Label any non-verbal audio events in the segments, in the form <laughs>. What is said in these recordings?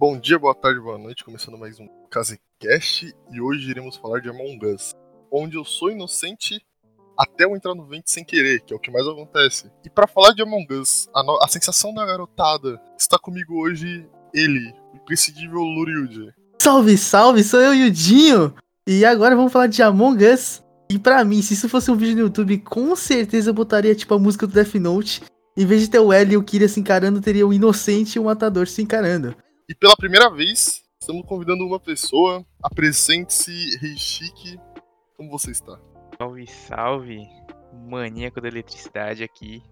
Bom dia, boa tarde, boa noite, começando mais um Casecast e hoje iremos falar de Among Us, onde eu sou inocente até eu entrar no vento sem querer, que é o que mais acontece. E para falar de Among Us, a, no... a, sensação da garotada, está comigo hoje ele, o imprescindível Luriud. Salve, salve, sou eu, Yudinho! E agora vamos falar de Among Us. E para mim, se isso fosse um vídeo no YouTube, com certeza eu botaria tipo a música do Death Note. Em vez de ter o L e o Kira se encarando, teria o Inocente e o Matador se encarando. E pela primeira vez, estamos convidando uma pessoa. Apresente-se, Rei Chique. Como você está? Salve, salve. Maníaco da eletricidade aqui.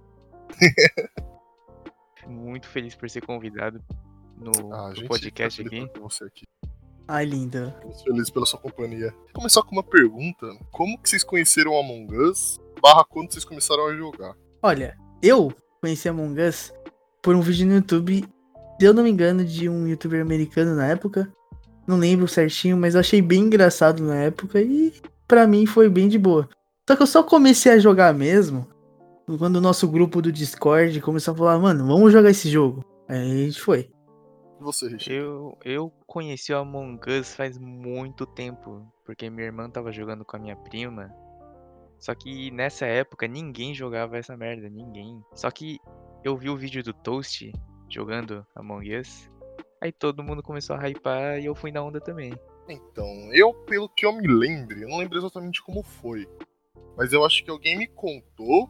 <laughs> Muito feliz por ser convidado no, ah, no podcast aqui. Você aqui. Ai, linda. Estamos felizes pela sua companhia. Vou começar com uma pergunta. Como que vocês conheceram Among Us? Barra quando vocês começaram a jogar? Olha, eu conheci Among Us por um vídeo no YouTube se eu não me engano, de um youtuber americano na época. Não lembro certinho, mas eu achei bem engraçado na época e para mim foi bem de boa. Só que eu só comecei a jogar mesmo quando o nosso grupo do Discord começou a falar, mano, vamos jogar esse jogo. Aí a gente foi. Você, Richard? Eu, eu conheci o Among Us faz muito tempo, porque minha irmã tava jogando com a minha prima. Só que nessa época ninguém jogava essa merda, ninguém. Só que eu vi o vídeo do Toast jogando Among Us. Aí todo mundo começou a hypar e eu fui na onda também. Então, eu, pelo que eu me lembro, eu não lembro exatamente como foi. Mas eu acho que alguém me contou,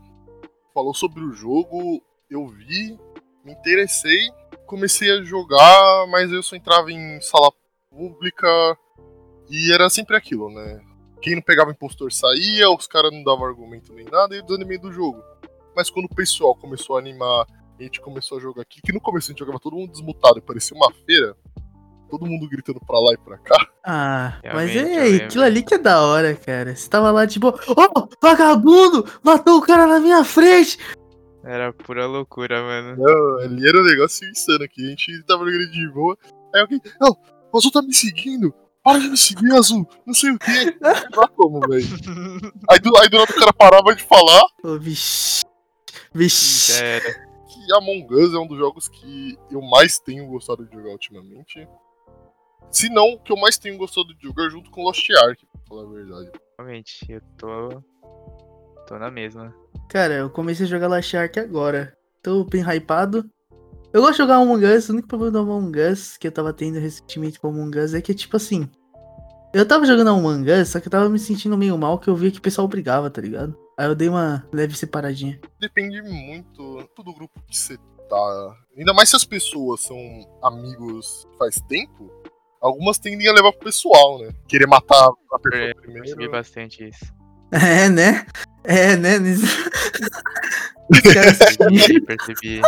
falou sobre o jogo, eu vi, me interessei, comecei a jogar, mas eu só entrava em sala pública e era sempre aquilo, né? Quem não pegava impostor saía, os caras não davam argumento nem nada e eu desanimei do jogo. Mas quando o pessoal começou a animar a gente começou a jogar aqui, que no começo a gente jogava todo mundo desmutado e parecia uma feira. Todo mundo gritando pra lá e pra cá. Ah, mas é, aquilo ali que é da hora, cara. Você tava lá tipo, ô, oh, vagabundo, matou o cara na minha frente. Era pura loucura, mano. Não, ali era um negócio insano aqui. A gente tava jogando de boa. Aí alguém, não, o Azul tá me seguindo. Para de me seguir, Azul. Não sei o quê. Não como, velho. <laughs> Aí do, aí do lado o cara parava de falar. Ô, oh, vixi. Era que Among Us é um dos jogos que eu mais tenho gostado de jogar ultimamente. Se não, que eu mais tenho gostado de jogar junto com Lost Ark, pra falar a verdade. Realmente, eu tô. tô na mesma. Cara, eu comecei a jogar Lost Ark agora. Tô bem hypado. Eu gosto de jogar Among Us, o único problema do Among Us que eu tava tendo recentemente com Among Us é que, tipo assim. Eu tava jogando Among Us, só que eu tava me sentindo meio mal que eu via que o pessoal brigava, tá ligado? Aí eu dei uma leve separadinha. Depende muito do grupo que você tá. Ainda mais se as pessoas são amigos faz tempo. Algumas tendem a levar pro pessoal, né? Querer matar a pessoa é, primeiro. Percebi bastante isso. <laughs> É, né? É, né? <laughs> percebi, percebi.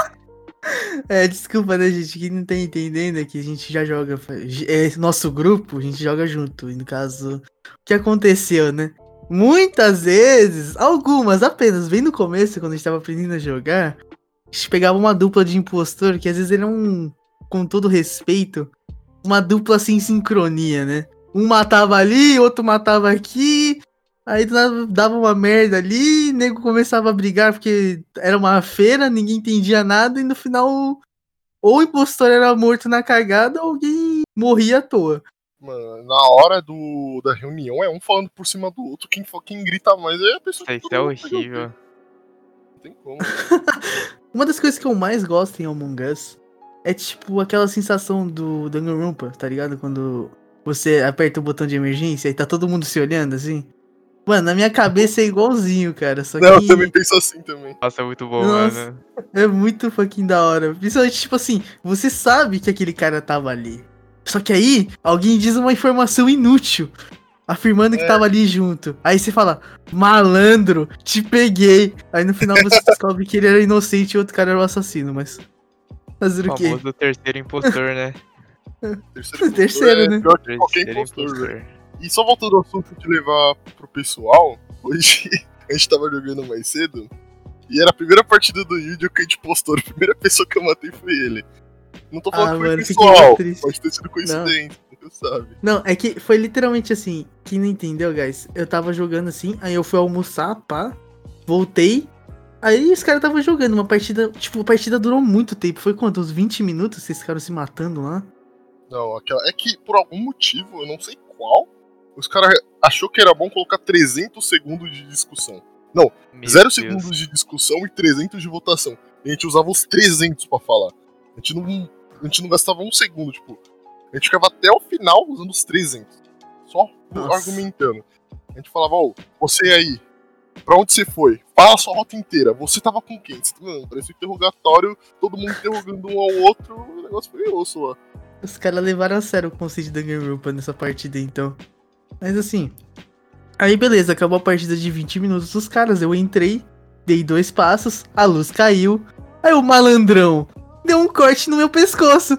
É, desculpa, né, gente? Quem não tá entendendo é que a gente já joga. É nosso grupo, a gente joga junto. E no caso, o que aconteceu, né? Muitas vezes, algumas apenas, bem no começo, quando a gente tava aprendendo a jogar, a gente pegava uma dupla de impostor, que às vezes era um, com todo respeito, uma dupla sem sincronia, né? Um matava ali, outro matava aqui, aí dava uma merda ali, o nego começava a brigar porque era uma feira, ninguém entendia nada, e no final, ou o impostor era morto na cagada, ou alguém morria à toa. Mano, na hora do, da reunião é um falando por cima do outro, quem, quem grita mais é a pessoa Isso que é horrível. Não tem como. <laughs> Uma das coisas que eu mais gosto em Among Us é tipo aquela sensação do Danganronpa, tá ligado? Quando você aperta o botão de emergência e tá todo mundo se olhando assim. Mano, na minha cabeça é igualzinho, cara. Só <laughs> Não, que... eu também penso assim também. Nossa, é muito bom, Nossa, mano. É muito fucking da hora. Principalmente, tipo assim, você sabe que aquele cara tava ali. Só que aí, alguém diz uma informação inútil. Afirmando que é. tava ali junto. Aí você fala, malandro, te peguei. Aí no final você <laughs> descobre que ele era inocente e o outro cara era o assassino, mas. Fazer o, o quê? famoso terceiro impostor, né? <laughs> terceiro, terceiro é né? Pior que qualquer impostor, impostor. E só voltando ao assunto de levar pro pessoal, hoje <laughs> a gente tava jogando mais cedo. E era a primeira partida do Yu-Gi-Oh! que a gente postou. A primeira pessoa que eu matei foi ele. Não tô falando ah, que foi mano, pessoal, pode ter sido coincidência, não. sabe. Não, é que foi literalmente assim, quem não entendeu, guys, eu tava jogando assim, aí eu fui almoçar, pá, voltei, aí os caras estavam jogando uma partida, tipo, a partida durou muito tempo, foi quanto, uns 20 minutos, vocês ficaram se matando lá? Não, aquela. É que por algum motivo, eu não sei qual, os caras achou que era bom colocar 300 segundos de discussão. Não, Meu 0 Deus. segundos de discussão e 300 de votação. E a gente usava os 300 pra falar. A gente não, a gente não gastava um segundo, tipo. A gente ficava até o final usando os 300. Só Nossa. argumentando. A gente falava, ô, você aí, pra onde você foi? Fala a sua rota inteira. Você tava com quem? Você, mano, parecia um interrogatório, todo mundo interrogando um ao outro. O negócio foi osso lá. Os caras levaram a sério o conceito da Rupa nessa partida, então. Mas assim. Aí beleza, acabou a partida de 20 minutos dos caras. Eu entrei, dei dois passos, a luz caiu. Aí o malandrão deu um corte no meu pescoço.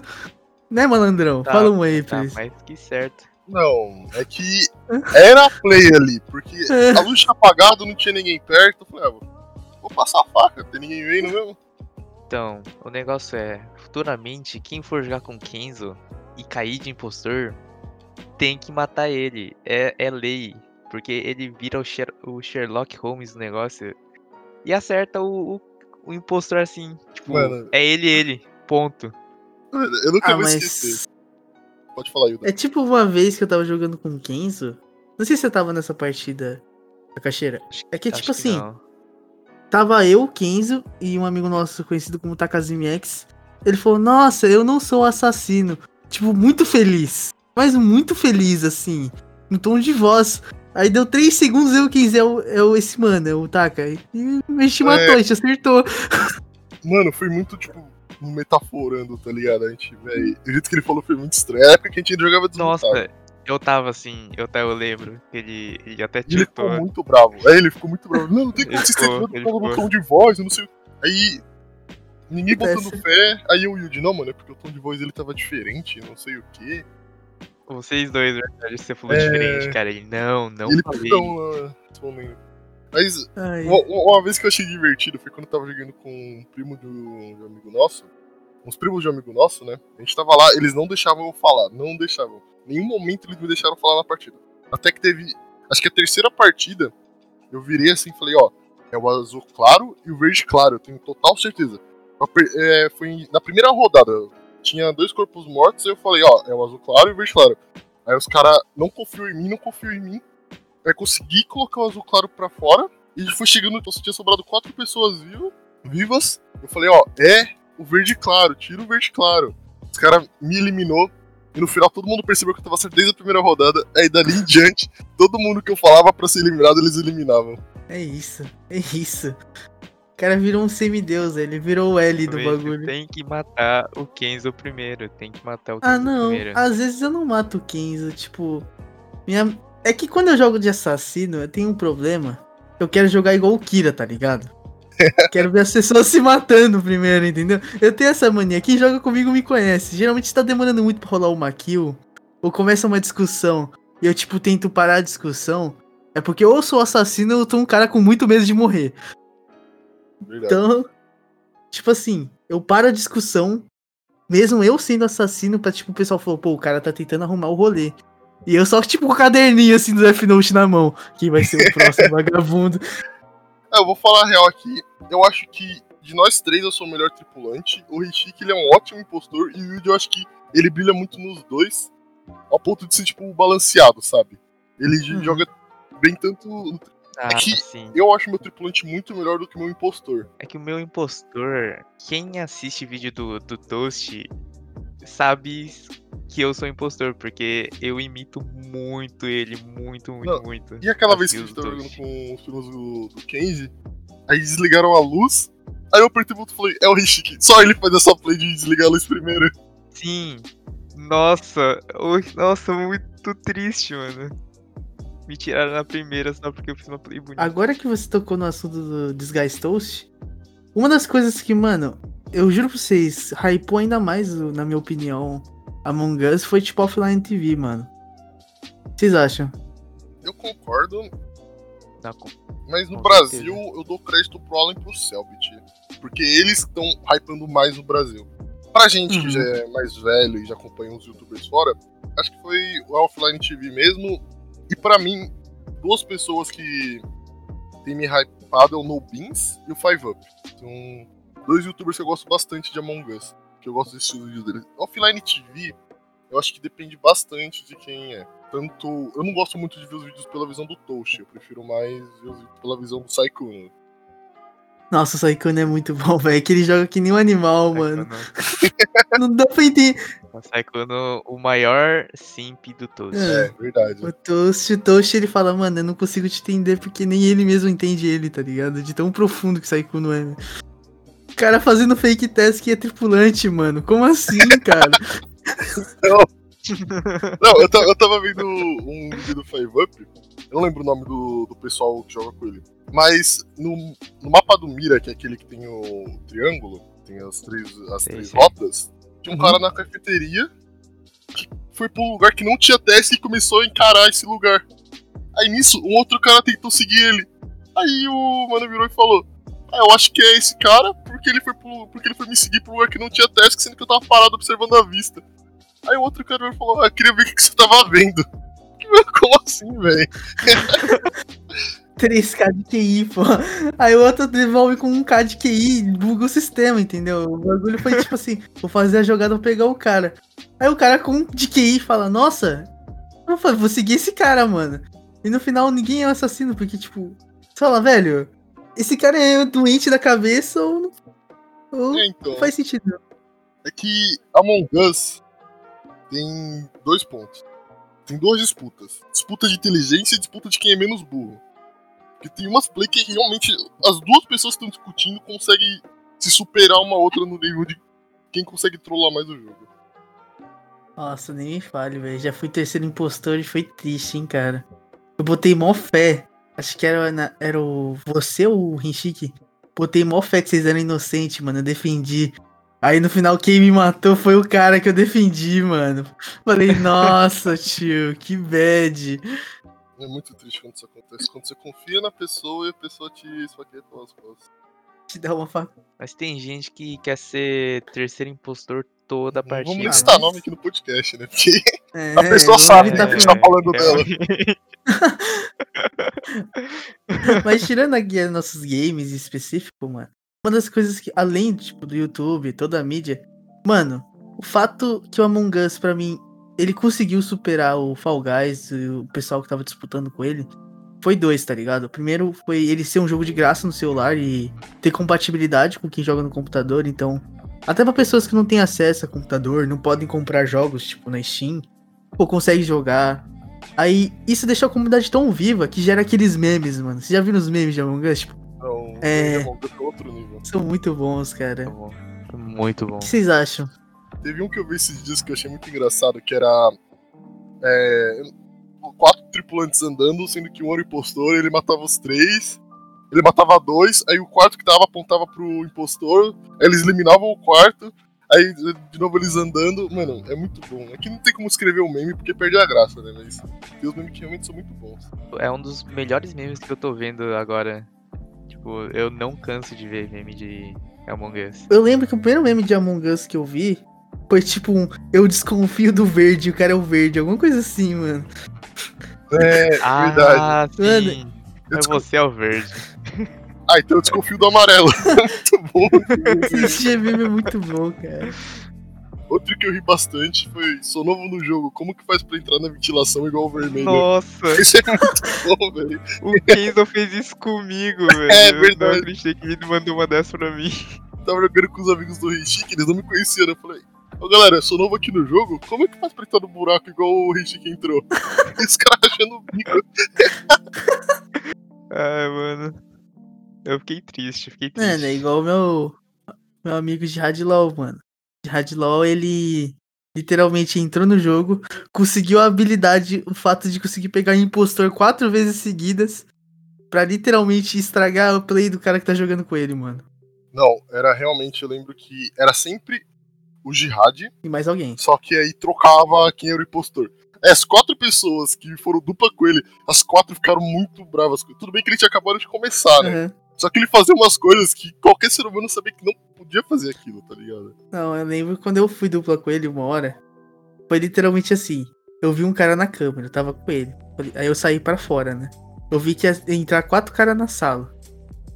Né, malandrão? Tá, Fala um aí, Tá please. mais que certo. Não, é que era play ali, porque <laughs> a luz tinha apagado, não tinha ninguém perto. Eu falei, ah, vou, vou passar a faca, tem ninguém vendo mesmo. Então, o negócio é, futuramente, quem for jogar com Kenzo e cair de impostor, tem que matar ele. É, é lei. Porque ele vira o, Sher- o Sherlock Holmes do negócio e acerta o, o, o impostor assim. Tipo, Mano. é ele, ele. Ponto. Eu nunca Ah, vou mas. esquecer. Pode falar, Yuda. É tipo uma vez que eu tava jogando com o Kenzo. Não sei se você tava nessa partida da caixeira. É que, Acho tipo assim, não. Tava eu, Kenzo e um amigo nosso conhecido como Takazumi X. Ele falou: Nossa, eu não sou assassino. Tipo, muito feliz. Mas muito feliz, assim. No tom de voz. Aí deu 3 segundos eu, Kenzo, é, o, é o- esse mano, é o Taka. E a gente matou, a gente acertou. Mano, foi muito, tipo, metaforando, tá ligado? A gente, velho. O jeito que ele falou foi muito estranho. É a época que a gente jogava desmontado. Nossa, eu tava assim, eu até eu lembro que ele, ele até E ele ficou tiltou. muito bravo. Aí ele ficou muito bravo. Não, não tem como Ele vocês ele no ficou. tom de voz, eu não sei. o- Aí. Ninguém botando fé. Aí eu e o Yuji, não, mano, é porque o tom de voz dele tava diferente, não sei o quê. Vocês dois, na verdade, você falou É. diferente, cara. Ele, não, não ele falei. não, respondendo. Mas uma, uma vez que eu achei divertido foi quando eu tava jogando com um primo de um, de um amigo nosso. Uns primos de um amigo nosso, né? A gente tava lá, eles não deixavam eu falar, não deixavam. Em nenhum momento eles me deixaram falar na partida. Até que teve. Acho que a terceira partida, eu virei assim e falei, ó, é o azul claro e o verde claro, eu tenho total certeza. É, foi na primeira rodada, tinha dois corpos mortos, aí eu falei, ó, é o azul claro e o verde claro. Aí os caras não confiam em mim, não confiam em mim. Aí consegui colocar o azul claro pra fora. E foi chegando, então tinha sobrado quatro pessoas vivas. Eu falei, ó, é o verde claro, tira o verde claro. Os caras me eliminou. E no final todo mundo percebeu que eu tava certo desde a primeira rodada. Aí dali em diante, todo mundo que eu falava pra ser eliminado, eles eliminavam. é isso, é isso. O cara virou um semideus, ele virou o L do bagulho. Tem que matar o Kenzo primeiro. Tem que matar o Kenzo Ah, não. primeiro. Às vezes eu não mato o Kenzo, tipo. Minha... É que quando eu jogo de assassino, eu tenho um problema. Eu quero jogar igual o Kira, tá ligado? <laughs> quero ver as pessoas se matando primeiro, entendeu? Eu tenho essa mania. Quem joga comigo me conhece. Geralmente tá demorando muito pra rolar uma kill. Ou começa uma discussão. E eu, tipo, tento parar a discussão. É porque ou eu sou assassino ou eu tô um cara com muito medo de morrer. Verdade. Então, tipo assim, eu paro a discussão, mesmo eu sendo assassino, pra tipo, o pessoal falou, pô, o cara tá tentando arrumar o rolê. E eu só, tipo, com o caderninho assim do Death Note na mão. Quem vai ser o próximo <laughs> vagabundo? Ah, eu vou falar a real aqui. Eu acho que de nós três eu sou o melhor tripulante. O Rishik ele é um ótimo impostor. E o Yuji eu acho que ele brilha muito nos dois. Ao ponto de ser, tipo, balanceado, sabe? Ele Uhum. joga bem tanto. Ah, que-. Eu acho meu tripulante muito melhor do que o meu impostor. É que o meu impostor, quem assiste vídeo do, do Toast, sabe que eu sou impostor, porque eu imito muito ele, muito, muito, Não, muito. E aquela vez que a kills gente do tava jogando com os primos do, do Kenzie, aí desligaram a luz. Aí eu apertei o botão e falei, é o Rishik. Só ele faz essa play de desligar a luz primeiro. Sim. Nossa, nossa, muito triste, mano. Me tiraram na primeira só porque eu fiz uma play bonita. Agora que você tocou no assunto do Disguise Toast, uma das coisas que, mano, eu juro pra vocês, hypou ainda mais, na minha opinião, Among Us foi tipo Offline TV, mano. O que vocês acham? Eu concordo, Não, com- mas no Com Brasil certeza. eu dou crédito pro Alan e pro Selbit. Porque eles estão hypando mais o Brasil. Pra gente Uhum. que já é mais velho e já acompanha os youtubers fora, acho que foi o Offline TV mesmo. E pra mim, duas pessoas que tem me hypado é o No Beans e o Five Up. São dois youtubers que eu gosto bastante de Among Us. Que eu gosto desse estilo deles. Offline TV eu acho que depende bastante de quem é. Tanto. Eu não gosto muito de ver os vídeos pela visão do Toshi, eu prefiro mais ver os vídeos pela visão do Saikuno. Nossa, o Saikuno é muito bom, <laughs> velho. Que ele joga que nem um animal, mano. Saikuno- <laughs> Não dá pra entender. O Saikuno, o maior simp do Toast. É. É, verdade. O Toshi, o Toshi, ele fala, mano, eu não consigo te entender porque nem ele mesmo entende ele, tá ligado? De tão profundo que o Saikuno é. O cara fazendo fake test que é tripulante, mano. Como assim, <laughs> cara? Não, eu, ta- eu tava vendo um vídeo do Five Up, eu não lembro o nome do, do pessoal que joga com ele. Mas no, no mapa do Mira, que é aquele que tem o triângulo, tem as três, as Sei, três sei. rotas, tinha um Uhum. cara na cafeteria que foi pra um lugar que não tinha teste e começou a encarar esse lugar. Aí nisso, um outro cara tentou seguir ele. Aí o mano virou e falou: Ah, eu acho que é esse cara, porque ele foi pro, porque ele foi me seguir pro lugar que não tinha teste, sendo que eu tava parado observando a vista. Aí o outro cara virou e falou: Ah, queria ver o que você tava vendo. <laughs> Como assim, velho? <laughs> 3k de QI, pô. Aí o outro devolve com 1k de QI e buga o sistema, entendeu? O bagulho foi tipo assim, vou fazer a jogada pra pegar o cara. Aí o cara com 1 de QI fala, nossa, vou seguir esse cara, mano. E no final ninguém é um assassino, porque tipo, você fala, velho, esse cara é doente da cabeça ou não, ou É, então. não faz sentido. É que Among Us tem dois pontos. Tem duas disputas. Disputa de inteligência e disputa de quem é menos burro. Porque tem umas play que realmente as duas pessoas que estão discutindo conseguem se superar uma outra no nível de quem consegue trollar mais o jogo. Nossa, nem me fale, velho. Já fui terceiro impostor e foi triste, hein, cara. Eu botei mó fé. Acho que era, na- era o. Você ou o Rinchik? Botei mó fé que vocês eram inocentes, mano. Eu defendi. Aí no final quem me matou foi o cara que eu defendi, mano. Falei, <laughs> nossa, tio, que bad. É muito triste quando isso acontece. Quando você confia na pessoa e a pessoa te esfaqueia pelas costas. Te dá uma fa... Mas tem gente que quer ser terceiro impostor toda a partida. Vamos listar nome aqui no podcast, né? Porque É, a pessoa sabe que a gente tá falando é, dela. <laughs> Mas tirando aqui os nossos games em específico, mano, uma das coisas que, além, tipo, do YouTube, toda a mídia, mano, o fato que o Among Us, pra mim, ele conseguiu superar o Fall Guys e o pessoal que tava disputando com ele, foi dois, tá ligado? O primeiro foi ele ser um jogo de graça no celular e ter compatibilidade com quem joga no computador, então, até pra pessoas que não têm acesso a computador, não podem comprar jogos, tipo, na Steam, ou conseguem jogar, Aí, isso deixou a comunidade tão viva que gera aqueles memes, mano. Você já viu os memes de Among Us? Tipo, Então, É. Among Us é outro nível. são muito bons, cara. Tá bom. Muito bom. O que vocês acham? Teve um que eu vi esses dias que eu achei muito engraçado, que era. É, quatro tripulantes andando, sendo que um era o impostor, ele matava os três. Ele matava dois, aí o quarto que tava apontava pro impostor, aí eles eliminavam o quarto, aí de novo eles andando. Mano, é muito bom. Aqui não tem como escrever um meme porque perde a graça, né? Mas tem os memes que realmente são muito bons. É um dos melhores memes que eu tô vendo agora. Tipo, eu não canso de ver meme de Among Us. Eu lembro que o primeiro meme de Among Us que eu vi foi tipo um Eu desconfio do verde, o cara é o verde, alguma coisa assim, mano. É, verdade. Ah, Mano, sim. Eu É desconfio- você é o verde. Ah, então eu desconfio do amarelo. <laughs> muito bom. Esse meme é muito bom, cara. Outro que eu ri bastante foi, sou novo no jogo, como que faz pra entrar na ventilação igual o vermelho? Nossa, <laughs> Esse é muito bom, velho. o Kenzo fez isso comigo, <laughs> velho. É Eu verdade. não acreditei que ele mandou uma dessa pra mim. Tava jogando com os amigos do Reichique, eles não me conheciam, né? Eu falei, ô galera, eu sou novo aqui no jogo, como é que faz pra entrar no buraco igual o Reichique entrou? <laughs> E os caras achando o bico. <laughs> Ai, mano. Eu fiquei triste, fiquei triste. Mano, é igual o meu, meu amigo de Hadlaw, mano. De Hadlaw, ele literalmente entrou no jogo, conseguiu a habilidade, o fato de conseguir pegar impostor quatro vezes seguidas pra literalmente estragar o play do cara que tá jogando com ele, mano. Não, era realmente, eu lembro que era sempre o Jihad, E mais alguém. só que aí trocava quem era o impostor. É, As quatro pessoas que foram dupla com ele, as quatro ficaram muito bravas. Tudo bem que ele tinha acabado de começar, né? Aham. Só que ele fazia umas coisas que qualquer ser humano sabia que não podia fazer aquilo, tá ligado? Não, eu lembro quando eu fui dupla com ele uma hora. Foi literalmente assim. Eu vi um cara na câmera, eu tava com ele. Aí eu saí pra fora, né? Eu vi que ia entrar quatro caras na sala.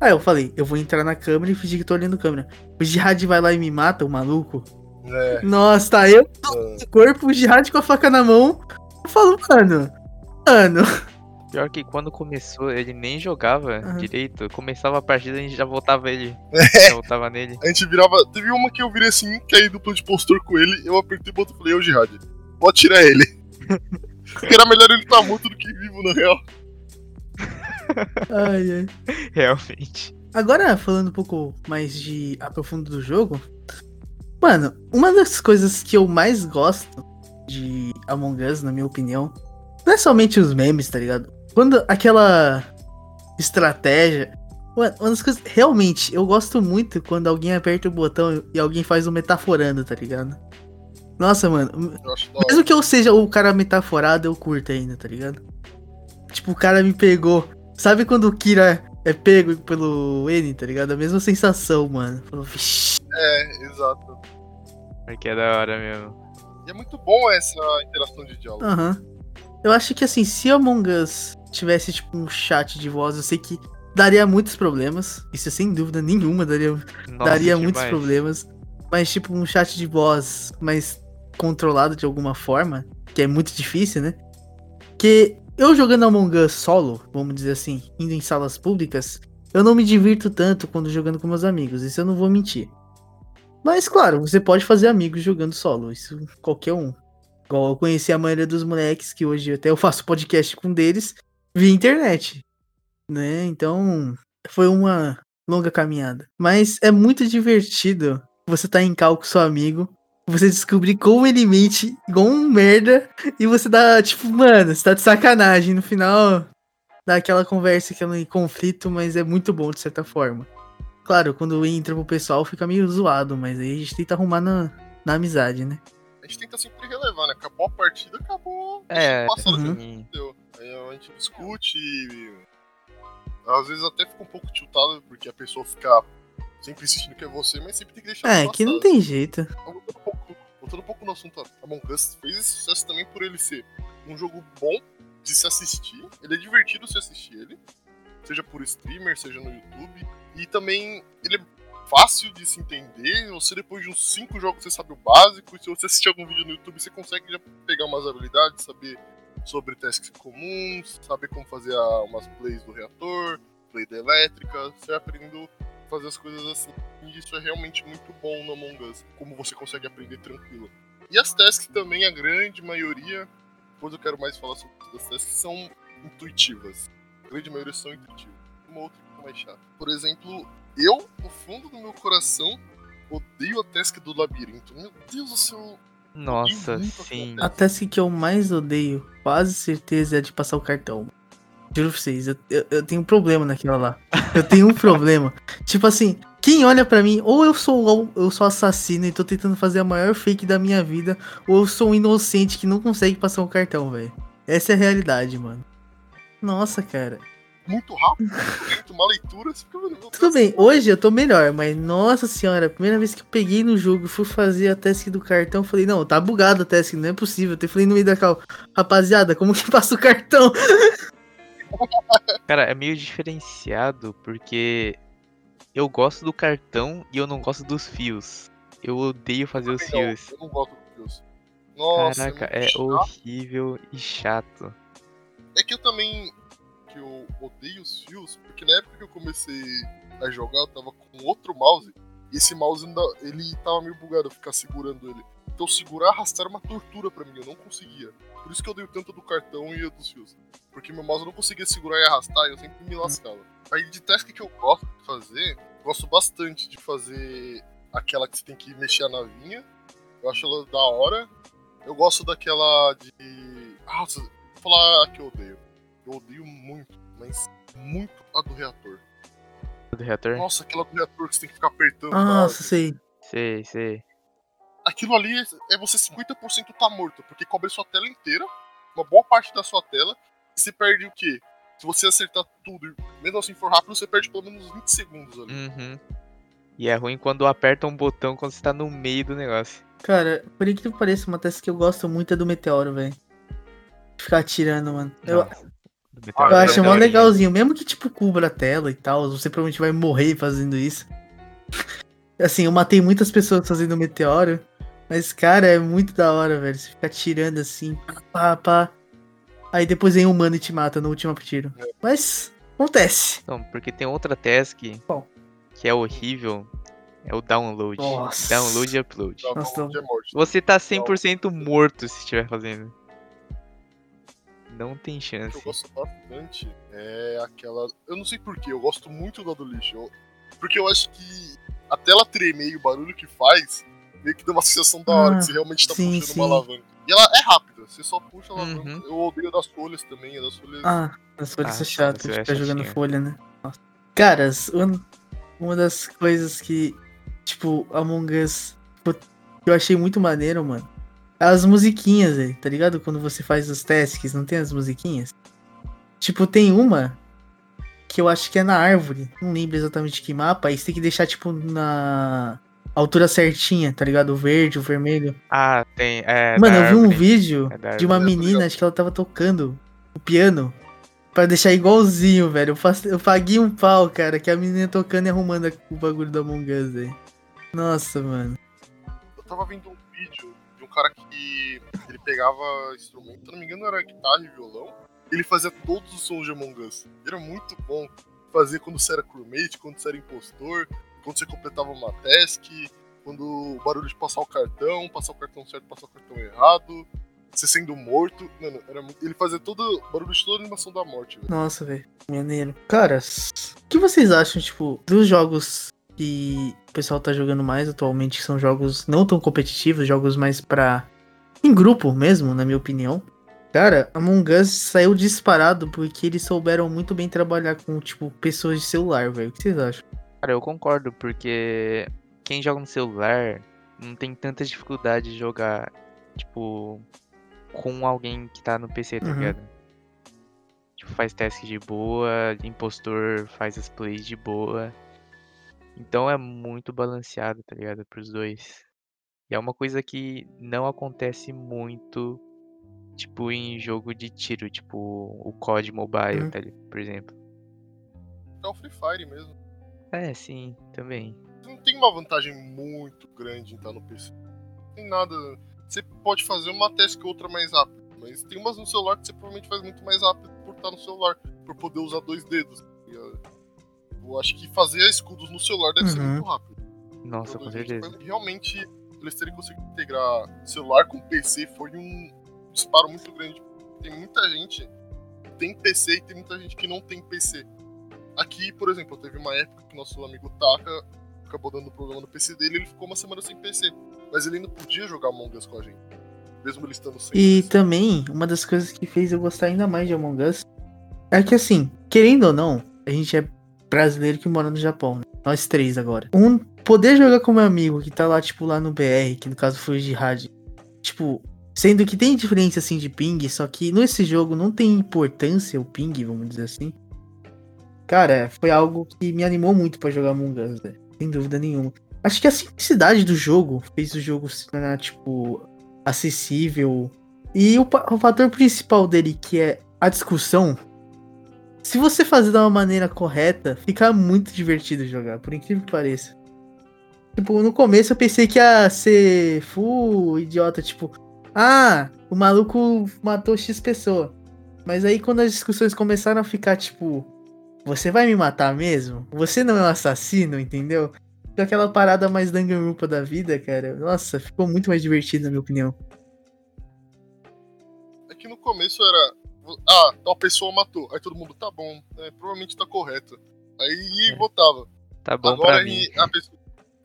Aí eu falei, eu vou entrar na câmera e fingir que tô olhando a câmera. O Jihad vai lá e me mata, o maluco. É. Nossa, tá eu no corpo, o Jihad com a faca na mão. Eu falo, mano. Mano. Pior que quando começou, ele nem jogava Aham. direito. Começava a partida, a gente já voltava ele. É. Já voltava nele. A gente virava. Teve uma que eu virei assim, caí dupla de postor com ele, eu apertei o botão e falei, ô Jihad, pode tirar ele. <laughs> Porque era melhor ele estar morto do que vivo, na real. Ai, ai. <laughs> Realmente. Agora, falando um pouco mais de aprofundo do jogo. Mano, uma das coisas que eu mais gosto de Among Us, na minha opinião, não é somente os memes, tá ligado? Quando aquela estratégia. Mano, uma das coisas. Realmente, eu gosto muito quando alguém aperta o botão e alguém faz um metaforando, tá ligado? Nossa, mano. Mesmo que eu seja o cara metaforado, eu curto ainda, tá ligado? Tipo, o cara me pegou. Sabe quando o Kira é pego pelo N, tá ligado? A mesma sensação, mano. Falou, "Vixe." É, exato. Porque é da hora mesmo. E é muito bom essa interação de diálogo. Aham. Eu acho que assim, se Among Us tivesse, tipo, um chat de voz, eu sei que daria muitos problemas. Isso sem dúvida nenhuma daria, Nossa, daria muitos problemas. Mas, tipo, um chat de voz mais controlado de alguma forma, que é muito difícil, né? Que eu jogando Among Us solo, vamos dizer assim, indo em salas públicas, eu não me divirto tanto quando jogando com meus amigos, isso eu não vou mentir. Mas, claro, você pode fazer amigos jogando solo, isso qualquer um. Igual eu conheci a maioria dos moleques, que hoje até eu faço podcast com deles, via internet. Né? Então, foi uma longa caminhada. Mas é muito divertido você tá em cal com seu amigo, você descobrir como ele mente igual um merda, e você dá, tipo, mano, você tá de sacanagem. No final, dá aquela conversa, aquele conflito, mas é muito bom de certa forma. Claro, quando entra pro pessoal fica meio zoado, mas aí a gente tenta arrumar na, na amizade, né? A gente tenta sempre relevar, né? Acabou a partida, acabou. É, Passou, uhum. Entendeu? Aí a gente discute e. Às vezes até fica um pouco tiltado, porque a pessoa fica sempre insistindo que é você, mas sempre tem que deixar É, passar. que não tem jeito. Voltando um pouco, voltando um pouco no assunto, Among Us fez esse sucesso também por ele ser um jogo bom de se assistir. Ele é divertido se assistir ele, seja por streamer, seja no YouTube. E também ele é fácil de se entender. Você depois de uns 5 jogos você sabe o básico. Se você assistir algum vídeo no YouTube, você consegue já pegar umas habilidades, saber sobre tasks comuns, saber como fazer a- umas plays do reator, play da elétrica. Você aprendendo a fazer as coisas assim. E isso é realmente muito bom no Among Us. Como você consegue aprender tranquilo. E as tasks também, a grande maioria, depois eu quero mais falar sobre as tasks, são intuitivas. A grande maioria são intuitivas. Uma outra que é mais chata. Por exemplo, eu, no fundo do meu coração, odeio a task do labirinto. Meu Deus do céu. Nossa, sim. A task que eu mais odeio, quase certeza, é de passar o cartão. Juro pra vocês, eu, eu, eu tenho um problema naquilo lá. Eu tenho um <laughs> problema. Tipo assim, quem olha pra mim, ou eu sou eu sou assassino e tô tentando fazer a maior fake da minha vida, ou eu sou um inocente que não consegue passar o cartão, velho. Essa é a realidade, mano. Nossa, cara. Muito rápido, muito uma leitura. Você fica, meu Deus, Tudo bem, hoje eu tô melhor, mas nossa senhora, a primeira vez que eu peguei no jogo e fui fazer a task do cartão, eu falei, não, tá bugado a task, não é possível. Eu falei no meio da cal, rapaziada, como que <laughs> passa o cartão? Cara, é meio diferenciado porque eu gosto do cartão e eu não gosto dos fios. Eu odeio fazer os fios. Eu não gosto do fios. Nossa, Caraca, é horrível e chato. É que eu também que eu odeio os fios, porque na época que eu comecei a jogar, eu tava com outro mouse, e esse mouse ainda, ele tava meio bugado ficar segurando ele. Então segurar e arrastar era uma tortura pra mim, eu não conseguia. Por isso que eu odeio tanto do cartão e dos fios. Porque meu mouse eu não conseguia segurar e arrastar, e eu sempre me lascava. Aí de task que eu gosto de fazer, gosto bastante de fazer aquela que você tem que mexer a navinha. Eu acho ela da hora. Eu gosto daquela de. Ah, falar a que eu odeio. Eu odeio muito, mas muito a do reator. Do reator? Nossa, aquela do reator que você tem que ficar apertando. Nossa, tá? sei. Sei, sei. Aquilo ali é- você 50% tá morto, porque cobre sua tela inteira, uma boa parte da sua tela, e você perde o quê? Se você acertar tudo, mesmo assim for rápido, você perde pelo menos 20 segundos ali. Uhum. E é ruim quando aperta um botão quando você tá no meio do negócio. Cara, por incrível que pareça, uma task que eu gosto muito é do meteoro, velho. Ficar atirando, mano. Eu, Ah, eu é acho mó legalzinho, mesmo que tipo cubra a tela e tal, você provavelmente vai morrer fazendo isso. Assim, eu matei muitas pessoas fazendo meteoro, Mas, cara, é muito da hora, velho. Você fica tirando assim, pá, pá. Aí depois vem um humano e te mata no último tiro. É. Mas, acontece. Não, porque tem outra task Qual? que é horrível. É o download. Nossa. Download e upload. Nossa, de morte. Você tá 100% morto se estiver fazendo. Não tem O que chance. eu gosto bastante é aquela. Eu não sei porquê, eu gosto muito da do lixo. Eu- Porque eu acho que a tela tremer e o barulho que faz meio que dá uma sensação da hora, Ah, que você realmente tá sim, puxando sim. uma alavanca. E ela é rápida, você só puxa a alavanca. Uhum. Eu odeio das folhas também, a das folhas. Ah, as folhas Ah, é ficar jogando folha, né? Nossa. Cara, as- uma- uma das coisas que, tipo, Among Us, que eu achei muito maneiro, mano. As musiquinhas, tá ligado? Quando você faz os tasks, não tem as musiquinhas? Tipo, tem uma que eu acho que é na árvore. Não lembro exatamente que mapa. Aí você tem que deixar, tipo, na altura certinha, tá ligado? O verde, o vermelho. Ah, tem. É, Mano, eu vi um árvore. vídeo É de uma menina, acho que ela tava tocando o piano pra deixar igualzinho, velho. Eu, faço- eu paguei um pau, cara, que a menina tocando e arrumando o bagulho da Among Us, velho. Nossa, mano. Eu tava vendo um vídeo de um cara que ele pegava instrumento, se não me engano era guitarra e violão. Ele fazia todos os sons de Among Us. Era muito bom fazer quando você era crewmate, quando você era impostor, quando você completava uma task, quando o barulho de passar o cartão, passar o cartão certo, passar o cartão errado, você sendo morto. Mano, era muito... ele fazia todo barulho de toda a animação da morte, velho. Nossa, velho. Maneiro. Cara, s- o que vocês acham, tipo, dos jogos que o pessoal tá jogando mais atualmente, que são jogos não tão competitivos, jogos mais pra. em grupo mesmo, na minha opinião? Cara, Among Us saiu disparado porque eles souberam muito bem trabalhar com, tipo, pessoas de celular, velho. O que vocês acham? Cara, eu concordo, porque quem joga no celular não tem tanta dificuldade de jogar, tipo, com alguém que tá no PC, tá Uhum. ligado? Tipo, faz task de boa, impostor faz as plays de boa. Então é muito balanceado, tá ligado? Pros dois. E é uma coisa que não acontece muito, tipo, em jogo de tiro, tipo o COD Mobile, Uhum. tá li- por exemplo. Até o Free Fire mesmo. É, sim, também. não tem uma vantagem muito grande em estar no PC. Não tem nada. Você pode fazer uma task ou outra mais rápido, mas tem umas no celular que você provavelmente faz muito mais rápido por estar no celular, por poder usar dois dedos. tá ligado? Eu acho que fazer escudos no celular deve ser Uhum. muito rápido. Nossa, Então, com certeza. Realmente, eles terem conseguido integrar celular com PC foi um disparo muito grande. Tem muita gente que tem PC e tem muita gente que não tem PC. Aqui, por exemplo, teve uma época que nosso amigo Taka acabou dando problema no PC dele e ele ficou uma semana sem PC. Mas ele ainda podia jogar Among Us com a gente. Mesmo ele estando sem E PC. também, uma das coisas que fez eu gostar ainda mais de Among Us é que, assim, querendo ou não, a gente é brasileiro que mora no Japão, né? Nós três agora. Um, poder jogar com meu amigo que tá lá, tipo, lá no BR, que no caso foi o Jihad, tipo, sendo que tem diferença, assim, de ping, só que nesse jogo não tem importância o ping, vamos dizer assim. Cara, foi algo que me animou muito pra jogar Among Us, velho. Sem dúvida nenhuma. Acho que a simplicidade do jogo fez o jogo se tornar, tipo, acessível. E o, o fator principal dele, que é a discussão, se você fazer da uma maneira correta, fica muito divertido jogar, por incrível que pareça. Tipo, no começo eu pensei que ia ser full idiota, tipo, ah, o maluco matou X pessoa. Mas aí quando as discussões começaram a ficar, tipo, você vai me matar mesmo? Você não é um assassino, entendeu? Ficou aquela parada mais danganrupa da vida, cara. Nossa, ficou muito mais divertido, na minha opinião. É que no começo era. Ah, tal pessoa matou. Aí todo mundo, tá bom, é, provavelmente tá correto. Aí É. votava. Tá bom Agora pra mim. a pessoa...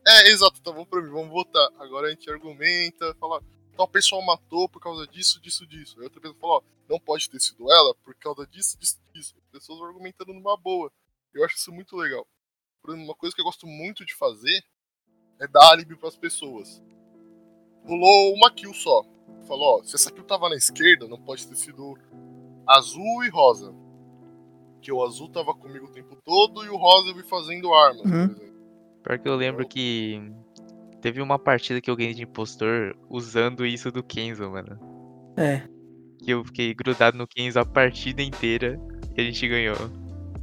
É, exato, tá bom pra mim, vamos votar. Agora a gente argumenta, fala, tal pessoa matou por causa disso, disso, disso. Aí outra pessoa fala, ó, não pode ter sido ela por causa disso, disso, disso. As pessoas vão argumentando numa boa. Eu acho isso muito legal. Por exemplo, uma coisa que eu gosto muito de fazer é dar álibi pras pessoas. Rolou uma kill só. Falou, ó, se essa kill tava na esquerda, não pode ter sido azul e rosa. Que o azul tava comigo o tempo todo e o rosa eu vi fazendo armas, Uhum. por exemplo. Pior que eu lembro que teve uma partida que eu ganhei de impostor usando isso do Kenzo, mano. É. Que eu fiquei grudado no Kenzo a partida inteira e a gente ganhou.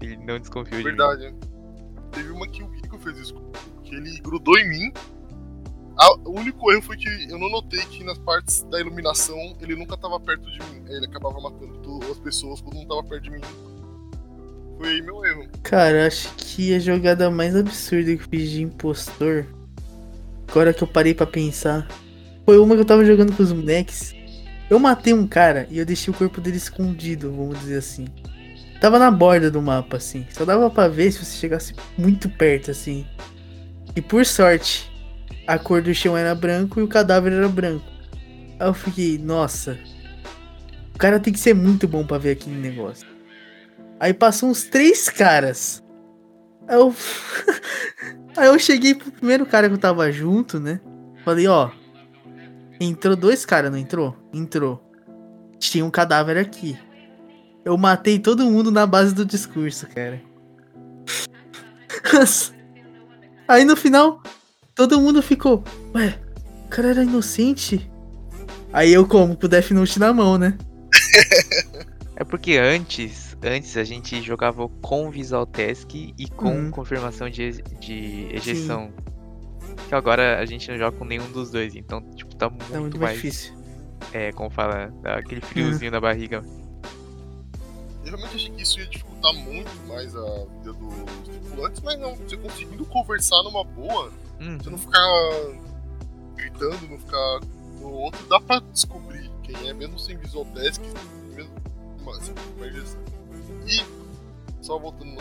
Ele não desconfiou de mim. Verdade. Teve uma que o Rico fez isso. Que ele grudou em mim. A- o único erro foi que eu não notei que nas partes da iluminação ele nunca tava perto de mim. Ele acabava matando as pessoas quando não tava perto de mim. Foi meu erro. Cara, acho que a jogada mais absurda que eu fiz de impostor, agora que eu parei pra pensar, foi uma que eu tava jogando com os moleques. Eu matei um cara e eu deixei o corpo dele escondido, vamos dizer assim. Tava na borda do mapa, assim. Só dava pra ver se você chegasse muito perto, assim. E por sorte, a cor do chão era branco e o cadáver era branco. Aí eu fiquei, nossa. O cara tem que ser muito bom pra ver aquele negócio. Aí passou uns três caras. Aí eu. <laughs> Aí eu cheguei pro primeiro cara que eu tava junto, né? Falei, ó. Entrou dois caras, não entrou? Entrou. Tinha um cadáver aqui. Eu matei todo mundo na base do discurso, cara. <laughs> Aí no final, todo mundo ficou. Ué, o cara era inocente? Aí eu como, com o Death Note na mão, né? <laughs> É porque antes, antes a gente jogava com Visual Task e com Uhum. confirmação de, de ejeção. Que agora a gente não joga com nenhum dos dois, então, tipo, tá muito, Tá muito mais mais. difícil. É, como fala, dá aquele friozinho na barriga. Eu realmente achei que isso ia dificultar muito mais a vida dos tripulantes, mas não, você conseguindo conversar numa boa, Hum, você não ficar gritando, não ficar no outro, dá pra descobrir quem é, mesmo sem visual test, mesmo mas, mas, E, só voltando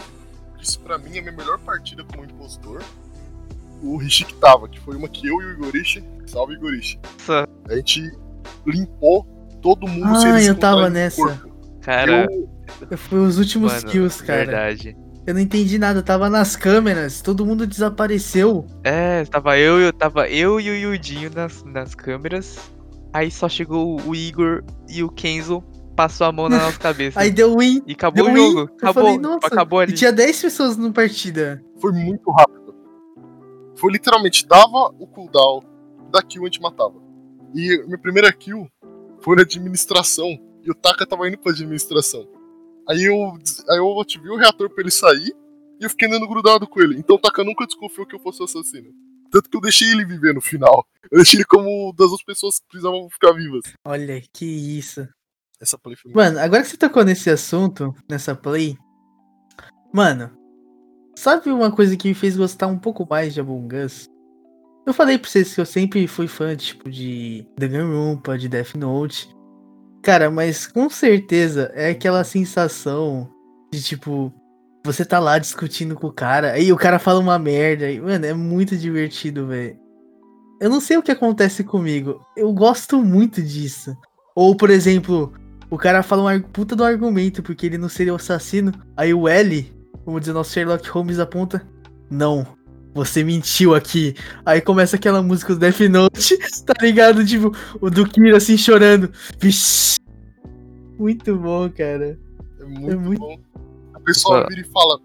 isso pra mim é a minha melhor partida como impostor. O Rishi que tava, que foi uma que eu e o Igorishi, salve Igorishi, a gente limpou todo mundo Ah, sem eu tava nessa. corpo. cara, Eu, Foi os últimos mano, kills, cara. verdade. Eu não entendi nada, eu tava nas câmeras, todo mundo desapareceu. É, tava eu, eu tava eu e o Yudinho nas, nas câmeras. Aí só chegou o Igor e o Kenzo passou a mão na nossa <laughs> cabeça. Aí deu win. e acabou deu o win. jogo. Eu Acabou, falei, nossa. acabou ali. E tinha 10 pessoas na partida. foi muito rápido. Foi literalmente, dava o cooldown da kill a gente matava. E minha primeira kill foi na administração. E o Taka tava indo pra administração. Aí eu, aí eu ativei o reator pra ele sair e eu fiquei andando grudado com ele. Então o Taka nunca desconfiou que eu fosse assassino. Tanto que eu deixei ele viver no final. Eu deixei ele como das outras pessoas que precisavam ficar vivas. Olha, que isso. Essa play foi muito Mano, agora que você tocou nesse assunto, nessa play. Mano, sabe uma coisa que me fez gostar um pouco mais de Among Us? Eu falei pra vocês que eu sempre fui fã, tipo, de Danganronpa, de Death Note. Cara, mas com certeza é aquela sensação de, tipo, você tá lá discutindo com o cara, aí o cara fala uma merda, e, mano, é muito divertido, velho. Eu não sei o que acontece comigo, eu gosto muito disso. Ou, por exemplo, o cara fala um ar- puta do argumento porque ele não seria o assassino. Aí o L, vamos dizer, nosso Sherlock Holmes aponta: Não, você mentiu aqui. Aí começa aquela música do Death Note, <laughs> tá ligado? Tipo, o do Kira assim chorando. Vixe. Muito bom, cara. É muito, muito- bom. A pessoa vira e fala: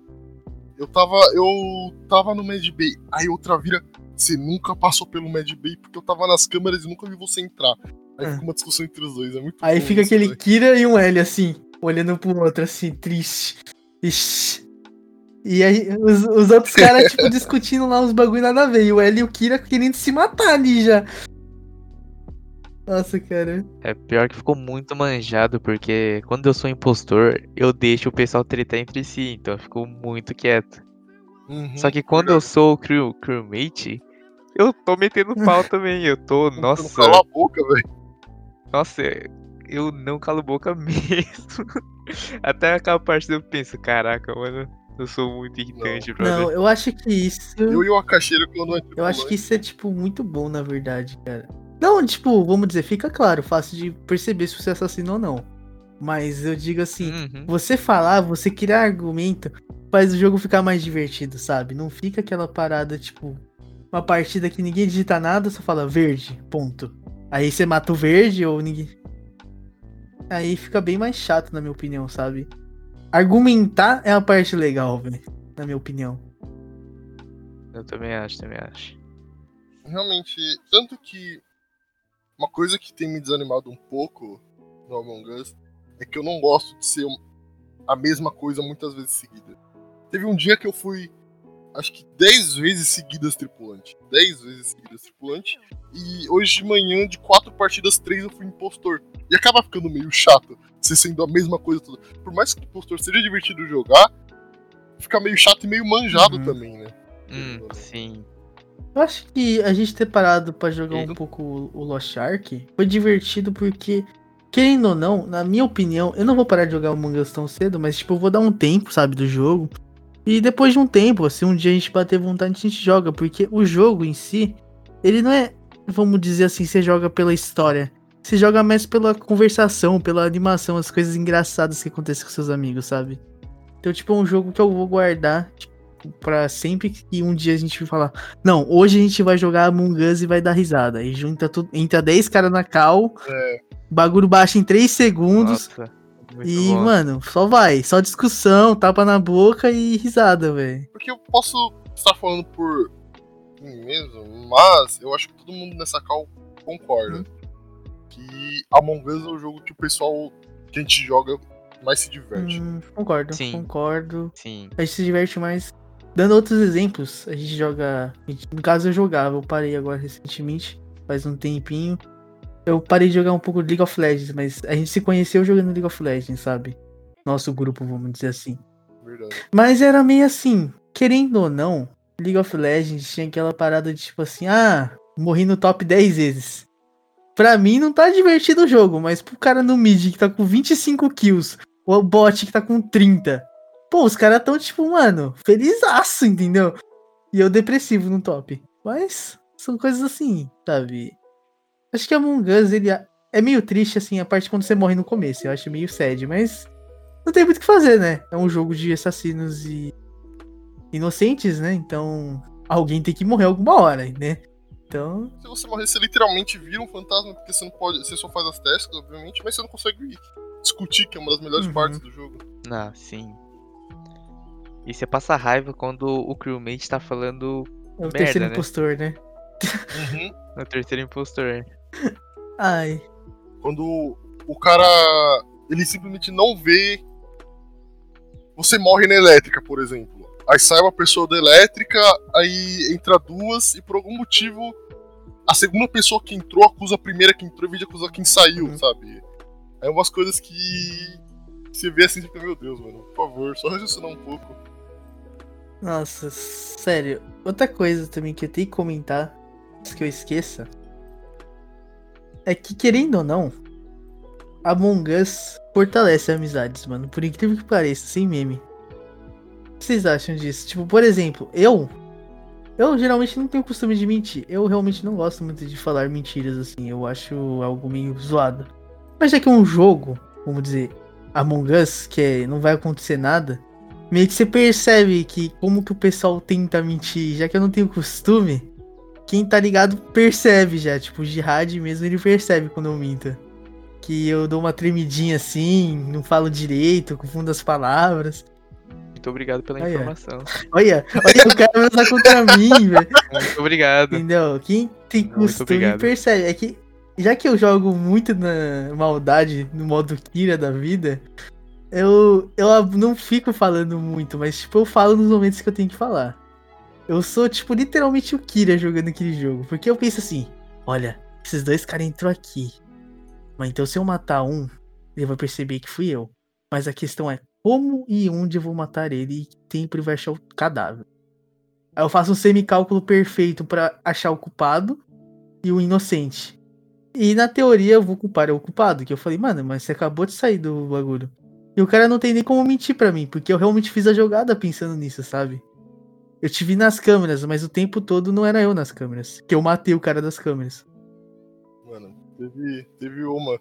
Eu tava. Eu tava no Mad Bay. Aí outra vira. Você nunca passou pelo Mad Bay porque eu tava nas câmeras e nunca vi você entrar. Aí Ah. fica uma discussão entre os dois. É muito Aí bom fica isso, aquele. Kira e um L assim, olhando pro outro assim, triste. Ixi. E aí os, os outros <laughs> caras, tipo, discutindo lá uns bagulho nada a ver. E o L e o Kira querendo se matar ali já. Nossa, cara. É pior que ficou muito manjado, porque quando eu sou impostor, eu deixo o pessoal tretar entre si, então eu fico muito quieto. Uhum. Só que quando eu sou o crew, crewmate, eu tô metendo pau <laughs> também. Eu tô, Não nossa, Cala a boca, velho. nossa, eu não calo boca <laughs> mesmo. Até aquela parte eu penso, caraca, mano, eu sou muito irritante, brother. Não, eu acho que isso. Eu e o Akashira quando é Eu acho que isso é, tipo, muito bom, na verdade, cara. Não, tipo, vamos dizer, fica claro, fácil de perceber se você é assassino ou não. Mas eu digo assim, Uhum. você falar, você criar argumento, faz o jogo ficar mais divertido, sabe? Não fica aquela parada, tipo, uma partida que ninguém digita nada, só fala verde, ponto. Aí você mata o verde ou ninguém. Aí fica bem mais chato, na minha opinião, sabe? Argumentar é a parte legal, velho. Na minha opinião. Eu também acho, também acho. Realmente, tanto que uma coisa que tem me desanimado um pouco no Among Us é que eu não gosto de ser a mesma coisa muitas vezes seguida. Teve um dia que eu fui acho que 10 vezes seguidas tripulante. 10 vezes seguidas tripulante. E hoje de manhã, de quatro partidas, três eu fui impostor. E acaba ficando meio chato você sendo a mesma coisa toda. Por mais que o impostor seja divertido jogar, fica meio chato e meio manjado Uhum. também, né? Hum, sim. Eu acho que a gente ter parado pra jogar um pouco o- Lost Ark foi divertido porque, querendo ou não, na minha opinião, eu não vou parar de jogar o Among Us tão cedo, mas tipo, eu vou dar um tempo, sabe, do jogo. E depois de um tempo, se um dia a gente bater vontade, a gente joga, porque o jogo em si, ele não é, vamos dizer assim, você joga pela história. Você joga mais pela conversação, pela animação, as coisas engraçadas que acontecem com seus amigos, sabe? Então, tipo, é um jogo que eu vou guardar tipo, pra sempre que um dia a gente falar, não, hoje a gente vai jogar Among Us e vai dar risada. E junta tudo, entra 10 caras na cal, bagulho baixa em 3 segundos. Nossa. Muito E, bom. mano, só vai. Só discussão, tapa na boca e risada, velho. Porque eu posso estar falando por mim mesmo, mas eu acho que todo mundo nessa call concorda. Hum. Que Among Us é o jogo que o pessoal que a gente joga mais se diverte. Hum, concordo, Sim. concordo. Sim. A gente se diverte mais. Dando outros exemplos, a gente joga. No caso, eu jogava, eu parei agora recentemente, faz um tempinho. Eu parei de jogar um pouco de League of Legends, mas a gente se conheceu jogando League of Legends, sabe? Nosso grupo, vamos dizer assim. Verdade. Mas era meio assim, querendo ou não, League of Legends tinha aquela parada de tipo assim, ah, morri no top 10 vezes. Pra mim não tá divertido o jogo, mas pro cara no mid que tá com 25 kills, o bot que tá com 30. Pô, os caras tão tipo, mano, felizaço, entendeu? E eu depressivo no top. Mas são coisas assim, sabe? Acho que Among Us, ele é é meio triste, assim, a parte quando você morre no começo. Eu acho meio sad, mas não tem muito o que fazer, né? É um jogo de assassinos e inocentes, né? Então alguém tem que morrer alguma hora, né? Então, Se você morrer, você literalmente vira um fantasma, porque você não pode. Você só faz as tasks, obviamente, mas você não consegue discutir, que é uma das melhores Uhum. partes do jogo. Ah, sim. E você passa raiva quando o crewmate tá falando é o Merda, terceiro né? impostor, né? Uhum. no terceiro impostor. <laughs> Ai. Quando o cara. Ele simplesmente não vê. Você morre na elétrica, por exemplo. Aí sai uma pessoa da elétrica, aí entra duas, e por algum motivo. A segunda pessoa que entrou acusa a primeira que entrou vez de acusar quem saiu, Uhum. sabe? É umas coisas que. Você vê assim e fica, meu Deus, mano, por favor, só raciocinar um pouco. Nossa, sério. Outra coisa também que eu tenho que comentar, antes que eu esqueça, é que querendo ou não, Among Us fortalece amizades, mano. Por incrível que pareça, sem meme. Vocês acham disso? Tipo, por exemplo, eu. Eu geralmente não tenho costume de mentir. Eu realmente não gosto muito de falar mentiras assim. Eu acho algo meio zoado. Mas já que é um jogo, vamos dizer, Among Us, que é, não vai acontecer nada, meio que você percebe que como que o pessoal tenta mentir, já que eu não tenho costume, quem tá ligado percebe já, tipo, o Jihad mesmo ele percebe quando eu minto. Que eu dou uma tremidinha assim, não falo direito, confundo as palavras. Muito obrigado pela ó. informação. Olha, olha o cara vai usar contra mim, <laughs> velho. Muito obrigado. Entendeu? Quem tem costume percebe. É que, já que eu jogo muito na maldade, no modo Kira da vida, eu, eu não fico falando muito, mas tipo, eu falo nos momentos que eu tenho que falar. Eu sou, tipo, literalmente o Kira jogando aquele jogo. Porque eu penso assim, olha, esses dois caras entrou aqui. Mas então se eu matar um, ele vai perceber que fui eu. Mas a questão é como e onde eu vou matar ele e ele vai achar o cadáver. Aí eu faço um semicálculo perfeito pra achar o culpado e o inocente. E na teoria eu vou culpar o culpado, que eu falei, mano, mas você acabou de sair do bagulho. E o cara não tem nem como mentir pra mim, porque eu realmente fiz a jogada pensando nisso, sabe? Eu te vi nas câmeras, mas o tempo todo não era eu nas câmeras. Que eu matei o cara das câmeras. Mano, teve, teve uma.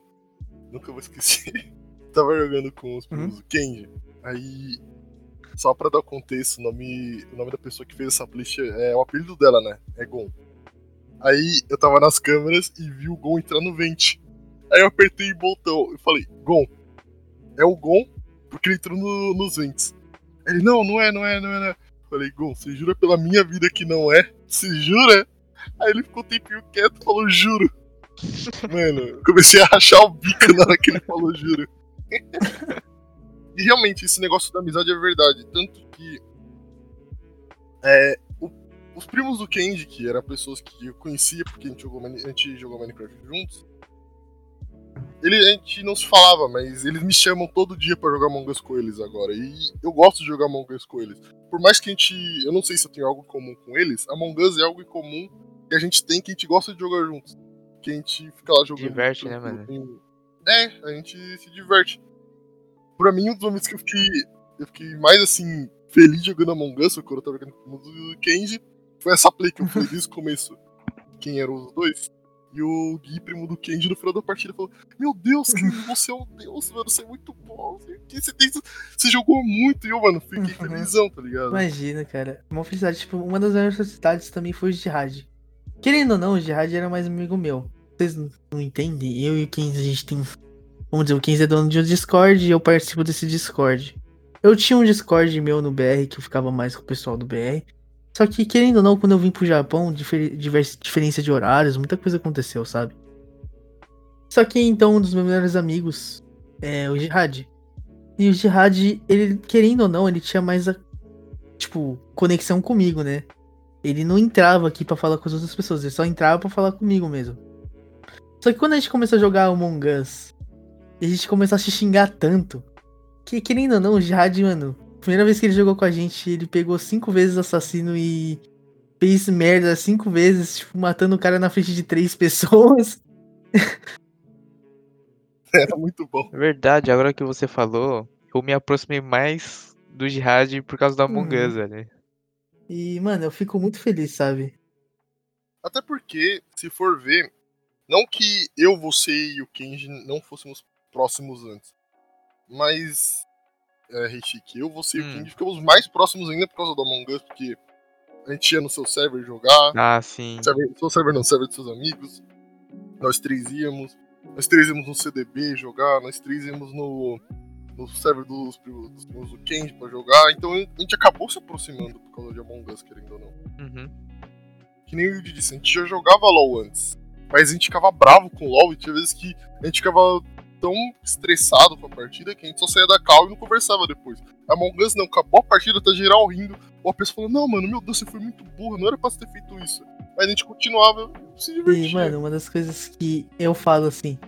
Nunca vou esquecer. <laughs> Tava jogando com os primos do Kenji. Aí. Só pra dar contexto, o nome, o nome da pessoa que fez essa playlist é o apelido dela, né? É Gon. Aí eu tava nas câmeras e vi o Gon entrar no vente. Aí eu apertei o botão. Eu falei, Gon. É o Gon, porque ele entrou no- nos ventes. Ele, não, não é, não é, não é, não é. Falei, Gon, você jura pela minha vida que não é? Você jura? Aí ele ficou um tempinho quieto e falou, juro. <laughs> Mano, comecei a rachar o bico na hora que ele falou, juro. <laughs> e realmente, esse negócio da amizade é verdade. Tanto que É, o- os primos do Kenji, que eram pessoas que eu conhecia porque a gente jogou, a gente jogou Minecraft juntos, ele, a gente não se falava, mas eles me chamam todo dia pra jogar Among Us com eles agora. E eu gosto de jogar Among Us com eles. Por mais que a gente. Eu não sei se eu tenho algo em comum com eles, Among Us é algo em comum que a gente tem que a gente gosta de jogar juntos. Que a gente fica lá jogando. Diverte, né, mano? tem- É, a gente se diverte. Pra mim, um dos momentos que eu fiquei. Eu fiquei mais assim, feliz jogando Among Us, quando eu tava jogando com o Kenji, foi essa play que eu falei desde o começo. Quem eram os dois? E o Gui, primo do Kenji, no final da partida falou: Meu Deus, Kenji, <laughs> você é um deus, mano, você é muito bom. Você, tem... você jogou muito. E eu, mano, fiquei Uhum. felizão, tá ligado? Imagina, cara. Uma felicidade. Tipo, uma das maiores felicidades também foi o Jihad. Querendo ou não, o Jihad era mais amigo meu. Vocês não entendem? Eu e o Kenzie, a gente tem. Vamos dizer, o Kenzie é dono de um Discord e eu participo desse Discord. Eu tinha um Discord meu no BR que eu ficava mais com o pessoal do BR. Só que, querendo ou não, quando eu vim pro Japão, difer diferença de horários, muita coisa aconteceu, sabe? Só que então um dos meus melhores amigos é o Jihad. E o Jihad, ele, querendo ou não, ele tinha mais a, tipo, conexão comigo, né? Ele não entrava aqui pra falar com as outras pessoas, ele só entrava pra falar comigo mesmo. Só que quando a gente começou a jogar Among Us, e a gente começou a se xingar tanto, que querendo ou não, o Jihad, mano, primeira vez que ele jogou com a gente, ele pegou cinco vezes assassino e fez merda cinco vezes, tipo, matando o cara na frente de três <laughs> pessoas. Era muito bom. É Verdade, agora que você falou, eu me aproximei mais do Jihad por causa do Among Uhum. Us, velho. E, mano, eu fico muito feliz, sabe? Até porque, se for ver, não que eu, você e o Kenji não fôssemos próximos antes, mas, é, Reishiki, eu, você e o Hum. Kenji ficamos mais próximos ainda por causa do Among Us, porque a gente ia no seu server jogar, Ah, sim. server, seu server não, server dos seus amigos, nós três íamos, nós três íamos no CDB jogar, nós três íamos no, no server dos, dos primos do Kenji pra jogar, então a gente acabou se aproximando por causa de Among Us, querendo ou não Uhum. que nem o Yuji disse, a gente já jogava LOL antes. Mas a gente ficava bravo com LOL e tinha vezes que a gente ficava tão estressado com a partida que a gente só saía da cal e não conversava depois. A Among Us não, acabou a partida, tá geral rindo. Ou a pessoa falou, não, mano, meu Deus, você foi muito burro, não era pra você ter feito isso. Mas a gente continuava se divertindo. E, mano, uma das coisas que eu falo assim.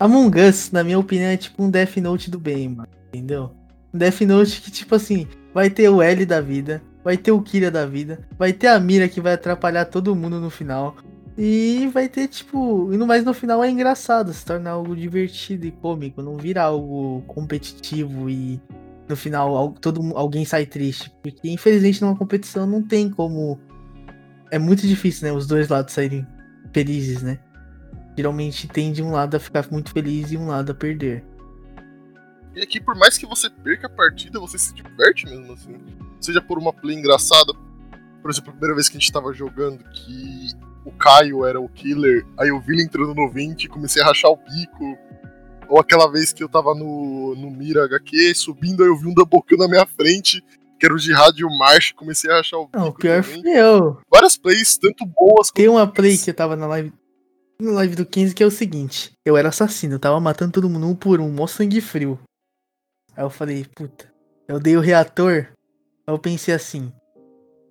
Among Us, na minha opinião, é tipo um Death Note do bem, mano. Entendeu? Um Death Note que, tipo assim, vai ter o L da vida, vai ter o Kira da vida, vai ter a Mira que vai atrapalhar todo mundo no final. E vai ter, tipo. E no mais no final é engraçado, se torna algo divertido e cômico, não vira algo competitivo e no final al- todo, alguém sai triste. Porque infelizmente numa competição não tem como. É muito difícil, né? Os dois lados saírem felizes, né? Geralmente tende um lado a ficar muito feliz e um lado a perder. E aqui, por mais que você perca a partida, você se diverte mesmo assim. Seja por uma play engraçada. Por exemplo, a primeira vez que a gente tava jogando, que o Caio era o killer, aí eu vi ele entrando no 20 e comecei a rachar o bico. Ou aquela vez que eu tava no, no Mira HQ, subindo, aí eu vi um double kill na minha frente, que era o Jihad e o Marsh, comecei a rachar o bico. Não, o pior também. foi eu. Várias plays, tanto boas Tem uma play que eu tava na live. Na live do 15 que é o seguinte: eu era assassino, eu tava matando todo mundo um por um, mó sangue frio. Aí eu falei, puta, eu dei o reator. Aí eu pensei assim: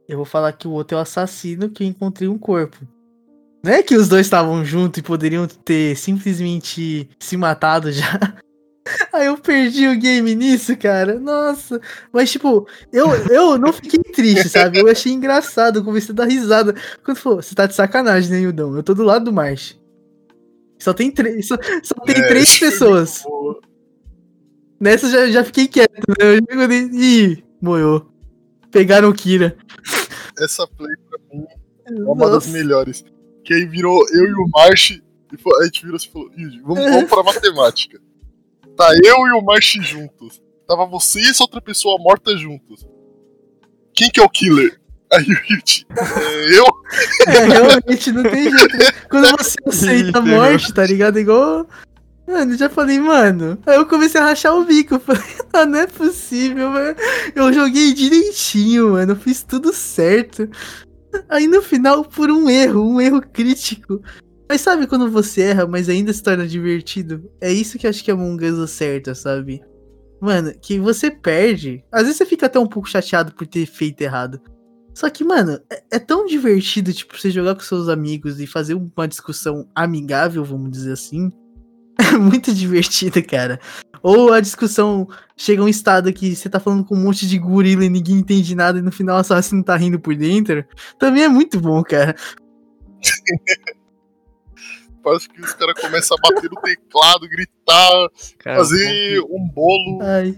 eu vou falar que o outro é o assassino que eu encontrei um corpo. Não é que os dois estavam juntos e poderiam ter simplesmente se matado já. <laughs> Aí eu perdi o game nisso, cara. Nossa. Mas, tipo, eu, eu não fiquei triste, sabe? Eu achei engraçado, eu comecei a dar risada. Quando falou, você tá de sacanagem, né, Hildão? Eu tô do lado do March. Só tem três. Só, só tem É, três foi pessoas. Nessa eu já, já fiquei quieto, né? Eu já falei, Ih, moiou. Pegaram o Kira. Essa play pra mim é uma das Nossa. melhores. Que aí virou eu e o March, e a gente virou assim e falou, "Ih, vamos, vamos pra matemática. Tá eu e o March juntos. Tava você e essa outra pessoa morta juntos. Quem que é o killer? Aí o Yuji, é eu? <laughs> É, realmente não tem jeito. Quando você <laughs> aceita a morte, tá ligado? Igual. Mano, já falei, mano. Aí eu comecei a rachar o bico. Falei, <laughs> ah, não é possível, mano. Eu joguei direitinho, mano. Eu fiz tudo certo. Aí no final, por um erro, um erro crítico. Mas sabe quando você erra, mas ainda se torna divertido? É isso que eu acho que é Among Us acerta, sabe? Mano, que você perde. Às vezes você fica até um pouco chateado por ter feito errado. Só que, mano, é, é tão divertido, tipo, você jogar com seus amigos e fazer uma discussão amigável, vamos dizer assim. É <laughs> muito divertido, cara. Ou a discussão chega a um estado que você tá falando com um monte de gorila e ninguém entende nada e no final só assim não tá rindo por dentro. Também é muito bom, cara. <laughs> Parece que os caras começam a bater no teclado, gritar, Cara, fazer um bolo. Ai,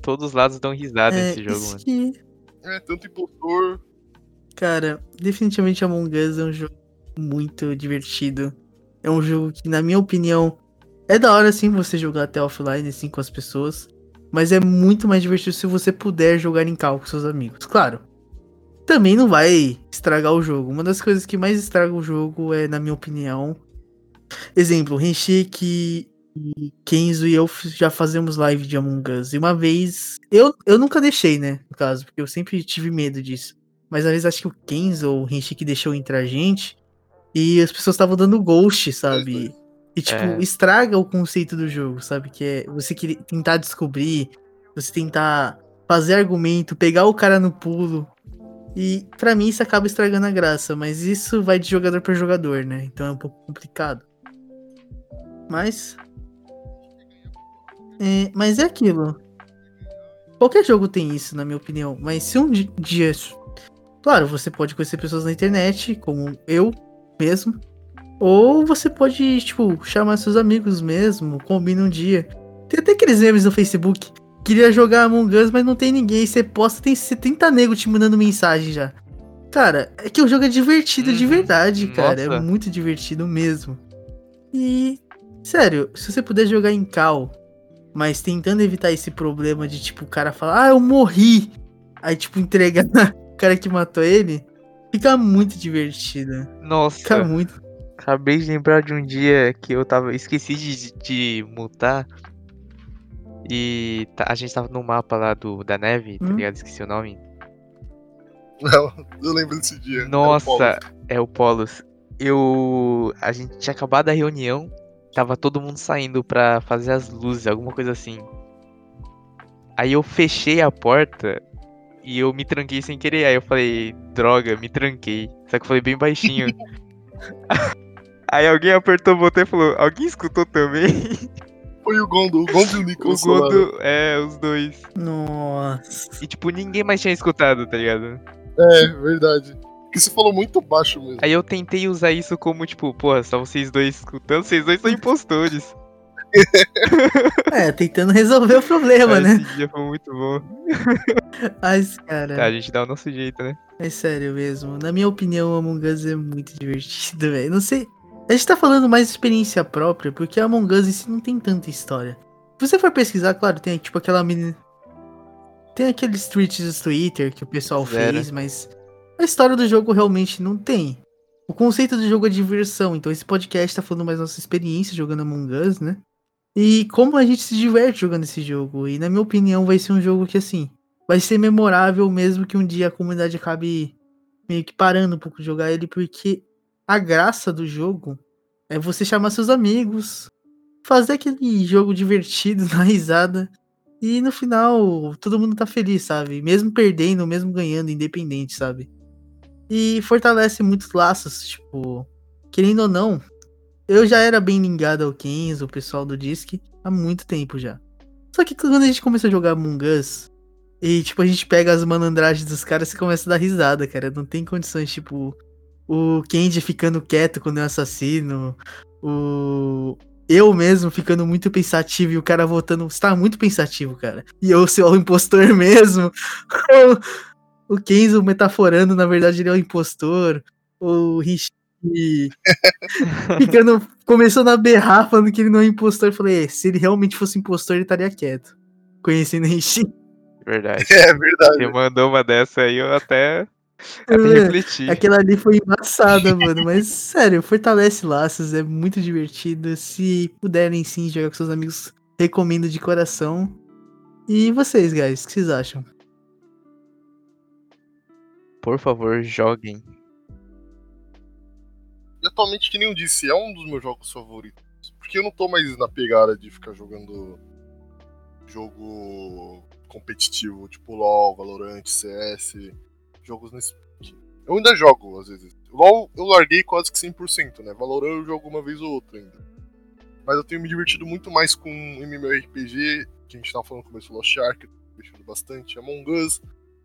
Todos os lados dão risada é, nesse jogo, isso mano. que, É, tanto impostor. cara, definitivamente Among Us é um jogo muito divertido. É um jogo que, na minha opinião, é da hora sim você jogar até offline, assim, com as pessoas. Mas é muito mais divertido se você puder jogar em cal com seus amigos. Claro. Também não vai estragar o jogo. Uma das coisas que mais estraga o jogo é, na minha opinião. Exemplo, Renshik e Kenzo e eu já fazemos live de Among Us. E uma vez. Eu, eu nunca deixei, né? No caso, porque eu sempre tive medo disso. Mas às vezes acho que o Kenzo ou o Renshik deixou entrar a gente. E as pessoas estavam dando ghost, sabe? E, tipo, É. estraga o conceito do jogo, sabe? Que é você tentar descobrir, você tentar fazer argumento, pegar o cara no pulo. E pra mim isso acaba estragando a graça, mas isso vai de jogador pra jogador, né? Então é um pouco complicado. Mas. É, mas é aquilo. Qualquer jogo tem isso, na minha opinião. Mas se um di- dia. Claro, você pode conhecer pessoas na internet, como eu mesmo. Ou você pode, tipo, chamar seus amigos mesmo, combina um dia. Tem até aqueles memes no Facebook. Queria jogar Among Us, mas não tem ninguém. Você posta, tem 70 nego te mandando mensagem já. Cara, é que o jogo é divertido de Uhum. verdade, cara. É Nossa. muito divertido mesmo. E, sério, se você puder jogar em cal, mas tentando evitar esse problema de, tipo, o cara falar, ah, eu morri. Aí, tipo, entregar <laughs> o cara que matou ele, fica muito divertido. Nossa, Fica muito. Acabei de lembrar de um dia que eu tava. Esqueci de, de mutar. E tá- a gente tava no mapa lá do, da neve, tá Hum. ligado? Esqueci o nome. Não, <laughs> eu lembro desse dia. Nossa, é o Polos. Eu. A gente tinha acabado a reunião, tava todo mundo saindo pra fazer as luzes, alguma coisa assim. Aí eu fechei a porta e eu me tranquei sem querer. Aí eu falei, droga, me tranquei. Só que eu falei bem baixinho. <laughs> Aí alguém apertou o botão e falou, alguém escutou também? <laughs> Foi o Gondo, o Gondo e o o Nicolas falaram. Gondo, é, os dois. Nossa. E tipo, ninguém mais tinha escutado, tá ligado? É, verdade. Porque você falou muito baixo mesmo. Aí eu tentei usar isso como, tipo, porra, só vocês dois escutando, vocês dois são <laughs> impostores. <laughs> É, tentando resolver o problema, Mas né? Esse dia foi muito bom. Mas, Tá, cara, a gente dá o nosso jeito, né? é sério mesmo. Na minha opinião, Among Us é muito divertido, velho. Não sei. A gente tá falando mais de experiência própria, porque Among Us em si não tem tanta história. Se você for pesquisar, claro, tem tipo aquela menina. Tem aqueles tweets do Twitter que o pessoal Zero. fez, mas a história do jogo realmente não tem. O conceito do jogo é diversão, então esse podcast tá falando mais nossa experiência jogando Among Us, né? E como a gente se diverte jogando esse jogo. E na minha opinião, vai ser um jogo que assim, vai ser memorável mesmo que um dia a comunidade acabe meio que parando um pouco de jogar ele, porque a graça do jogo é você chamar seus amigos, fazer aquele jogo divertido, <laughs> dar risada. E no final, todo mundo tá feliz, sabe? Mesmo perdendo, mesmo ganhando, independente, sabe? E fortalece muitos laços, tipo, querendo ou não, eu já era bem ligado ao Kenzo, o pessoal do Disque, há muito tempo já. Só que quando a gente começou a jogar Among Us, e tipo, a gente pega as malandragens dos caras e começa a dar risada, cara. Não tem condições, tipo, o Kenji ficando quieto quando é um assassino, o. Eu mesmo ficando muito pensativo e o cara voltando. Você tá muito pensativo, cara. E eu ser o impostor <laughs> mesmo. o Kenzo metaforando, na verdade, ele é o impostor. O Rishi <laughs> ficando. Começando a berrar, falando que ele não é impostor. Eu falei, "É, se ele realmente fosse impostor, ele estaria quieto. Conhecendo o Rishi. Verdade. <laughs> É verdade. Você mandou uma dessa aí, eu até, até É, refleti. Aquela ali foi embaçada, mano. Mas, sério, fortalece laços, é muito divertido. Se puderem sim jogar com seus amigos, recomendo de coração. E vocês, guys, o que vocês acham? Por favor, joguem. E atualmente, que nem eu disse, é um dos meus jogos favoritos. Porque eu não tô mais na pegada de ficar jogando jogo competitivo, tipo LoL, Valorant, CS. Jogos nesse. Eu ainda jogo, às vezes. LOL eu larguei quase que 100%, né? Valorant eu jogo uma vez ou outra ainda. Mas eu tenho me divertido muito mais com MMORPG, que a gente tava falando no começo Lost Ark, eu tô me divertindo bastante, Among Us,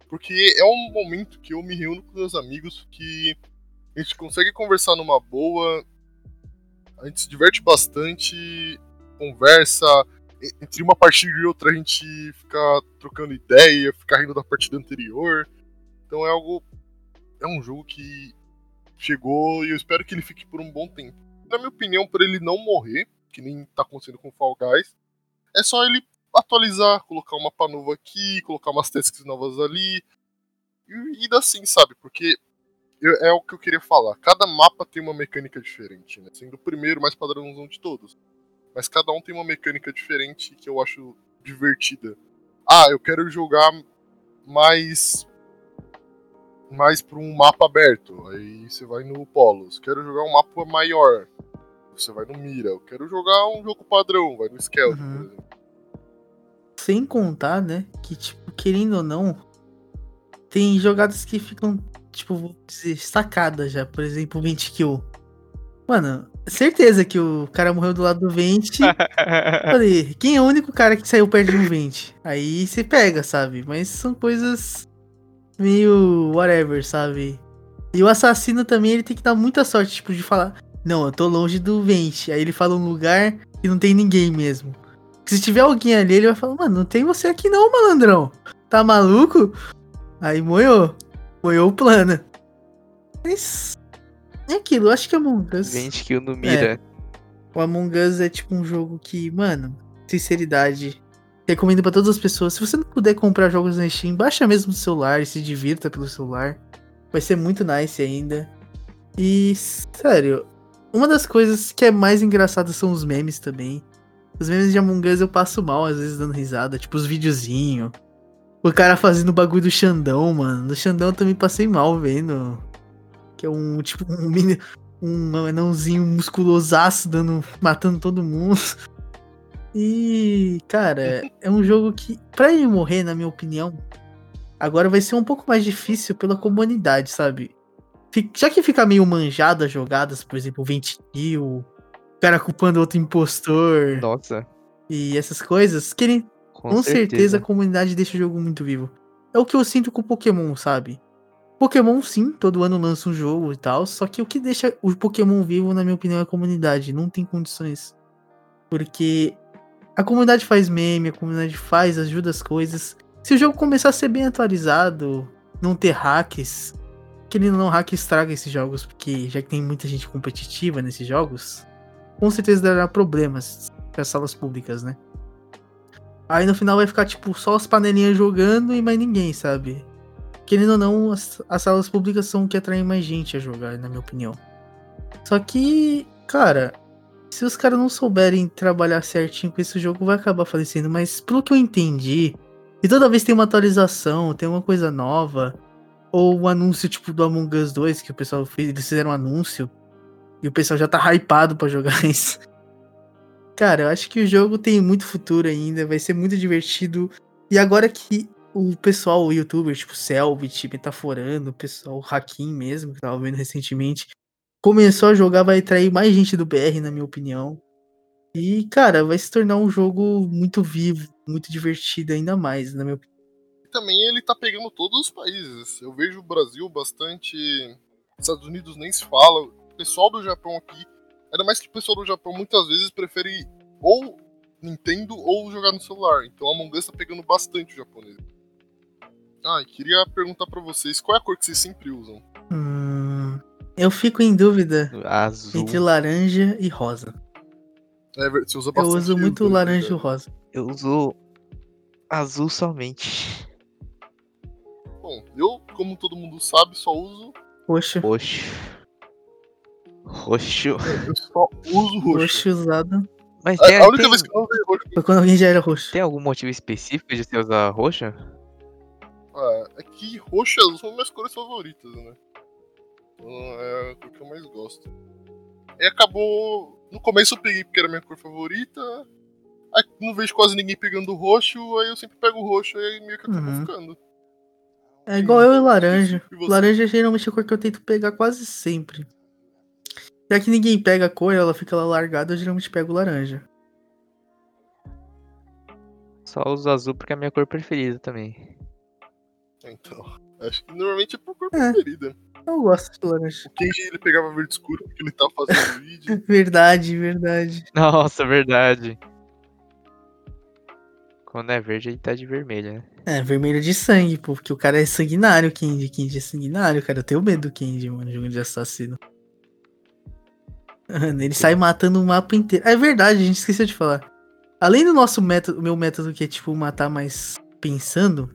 porque é um momento que eu me reúno com meus amigos que a gente consegue conversar numa boa, a gente se diverte bastante, conversa, entre uma partida e outra a gente fica trocando ideia, fica rindo da partida anterior. Então é algo. É um jogo que chegou e eu espero que ele fique por um bom tempo. Na minha opinião, para ele não morrer, que nem tá acontecendo com Fall Guys, é só ele atualizar, colocar um mapa novo aqui, colocar umas tasks novas ali. E, e assim, sabe? Porque eu, é o que eu queria falar. Cada mapa tem uma mecânica diferente, né? Sendo o primeiro mais padrãozão de todos. Mas cada um tem uma mecânica diferente que eu acho divertida. Ah, eu quero jogar mais mais para um mapa aberto. Aí você vai no Polos. Quero jogar um mapa maior. Você vai no Mira. Eu quero jogar um jogo padrão, vai no Skeleton, uhum. por exemplo. Sem contar, né, que tipo, querendo ou não, tem jogadas que ficam, tipo, vou dizer, sacadas já. Por exemplo, 20 kill. Mano, certeza que o cara morreu do lado do vente. <laughs> Falei, quem é o único cara que saiu perto de um vente? Aí você pega, sabe? Mas são coisas meio whatever, sabe? E o assassino também, ele tem que dar muita sorte, tipo, de falar, não, eu tô longe do vente. Aí ele fala um lugar e não tem ninguém mesmo. Se tiver alguém ali, ele vai falar, mano, não tem você aqui não, malandrão. Tá maluco? Aí moiou. Moiou o plano. Mas é aquilo, eu acho que Among Us. 20 kill no mira. É. O Among Us é tipo um jogo que, mano, sinceridade. Recomendo para todas as pessoas. Se você não puder comprar jogos na Steam, baixa mesmo no celular e se divirta pelo celular. Vai ser muito nice ainda. E, sério, uma das coisas que é mais engraçada são os memes também. Os memes de Among Us eu passo mal, às vezes dando risada, tipo os videozinhos. O cara fazendo o bagulho do Xandão, mano. Do Xandão eu também passei mal vendo que é um tipo um mini, um anãozinho musculosaço dando, matando todo mundo. <laughs> E, cara, é um jogo que, pra ele morrer, na minha opinião, agora vai ser um pouco mais difícil pela comunidade, sabe? Já que fica meio manjado as jogadas, por exemplo, 20 kill, o cara culpando outro impostor. Nossa. E essas coisas, que ele, com, com certeza. certeza a comunidade deixa o jogo muito vivo. É o que eu sinto com Pokémon, sabe? Pokémon, sim, todo ano lança um jogo e tal. Só que o que deixa o Pokémon vivo, na minha opinião, é a comunidade. Não tem condições. Porque a comunidade faz meme, a comunidade faz, ajuda as coisas. Se o jogo começar a ser bem atualizado, não ter hacks, que ele não hack estraga esses jogos, porque já que tem muita gente competitiva nesses jogos, com certeza dará problemas para as salas públicas, né? Aí no final vai ficar tipo só as panelinhas jogando e mais ninguém, sabe? querendo ou não, as, as salas públicas são o que atraem mais gente a jogar, na minha opinião. Só que, cara, se os caras não souberem trabalhar certinho com esse jogo, vai acabar falecendo. Mas pelo que eu entendi, e toda vez tem uma atualização, tem uma coisa nova, ou um anúncio tipo do Among Us 2, que o pessoal fez, eles fizeram um anúncio, e o pessoal já tá hypado pra jogar <laughs> isso. Cara, eu acho que o jogo tem muito futuro ainda, vai ser muito divertido. E agora que o pessoal, o youtuber, tipo Selbit, Metaforando, o pessoal, o Hakim mesmo, que tava vendo recentemente, começou a jogar, vai atrair mais gente do BR, na minha opinião. E, cara, vai se tornar um jogo muito vivo, muito divertido ainda mais, na minha opinião. Também ele tá pegando todos os países. Eu vejo o Brasil bastante. Estados Unidos nem se fala. O pessoal do Japão aqui. Ainda mais que o pessoal do Japão muitas vezes prefere ou Nintendo ou jogar no celular. Então a Among Us tá pegando bastante o japonês. Ah, queria perguntar para vocês, qual é a cor que vocês sempre usam? Hum, eu fico em dúvida Azul. entre laranja e rosa. É, você usa bastante. Eu uso muito azul, laranja e rosa. Eu uso azul somente. Bom, eu, como todo mundo sabe, só uso roxo. Roxo. Roxo. Eu só uso roxo. Roxo usado. Mas A, tem, a única tem, vez que eu usei roxo Foi quando alguém já era roxo. tem algum motivo específico de você usar roxo? ah, é que roxo e azul são minhas cores favoritas, né? Então é a cor que eu mais gosto. E acabou. No começo eu peguei porque era minha cor favorita. Aí não vejo quase ninguém pegando roxo, aí eu sempre pego roxo e aí meio que acabou Uhum. ficando. É igual eu e laranja. E você? Laranja geralmente é a cor que eu tento pegar quase sempre. Já que ninguém pega a cor, ela fica lá largada, eu geralmente pego laranja. Só uso azul porque é a minha cor preferida também. Então, acho que normalmente é por cor É. preferida. Eu gosto de laranja. O Kenji ele pegava verde escuro porque ele tava fazendo <laughs> vídeo. Verdade, verdade. Nossa, verdade. Quando é verde, ele tá de vermelho, né? É, vermelho de sangue, pô, porque o cara é sanguinário, Kenji. Kenji é sanguinário, cara. Eu tenho medo do Kenji, mano, jogo de assassino. Mano, ele sai matando o mapa inteiro. É verdade, a gente esqueceu de falar. Além do nosso método, o meu método que é tipo matar mais pensando,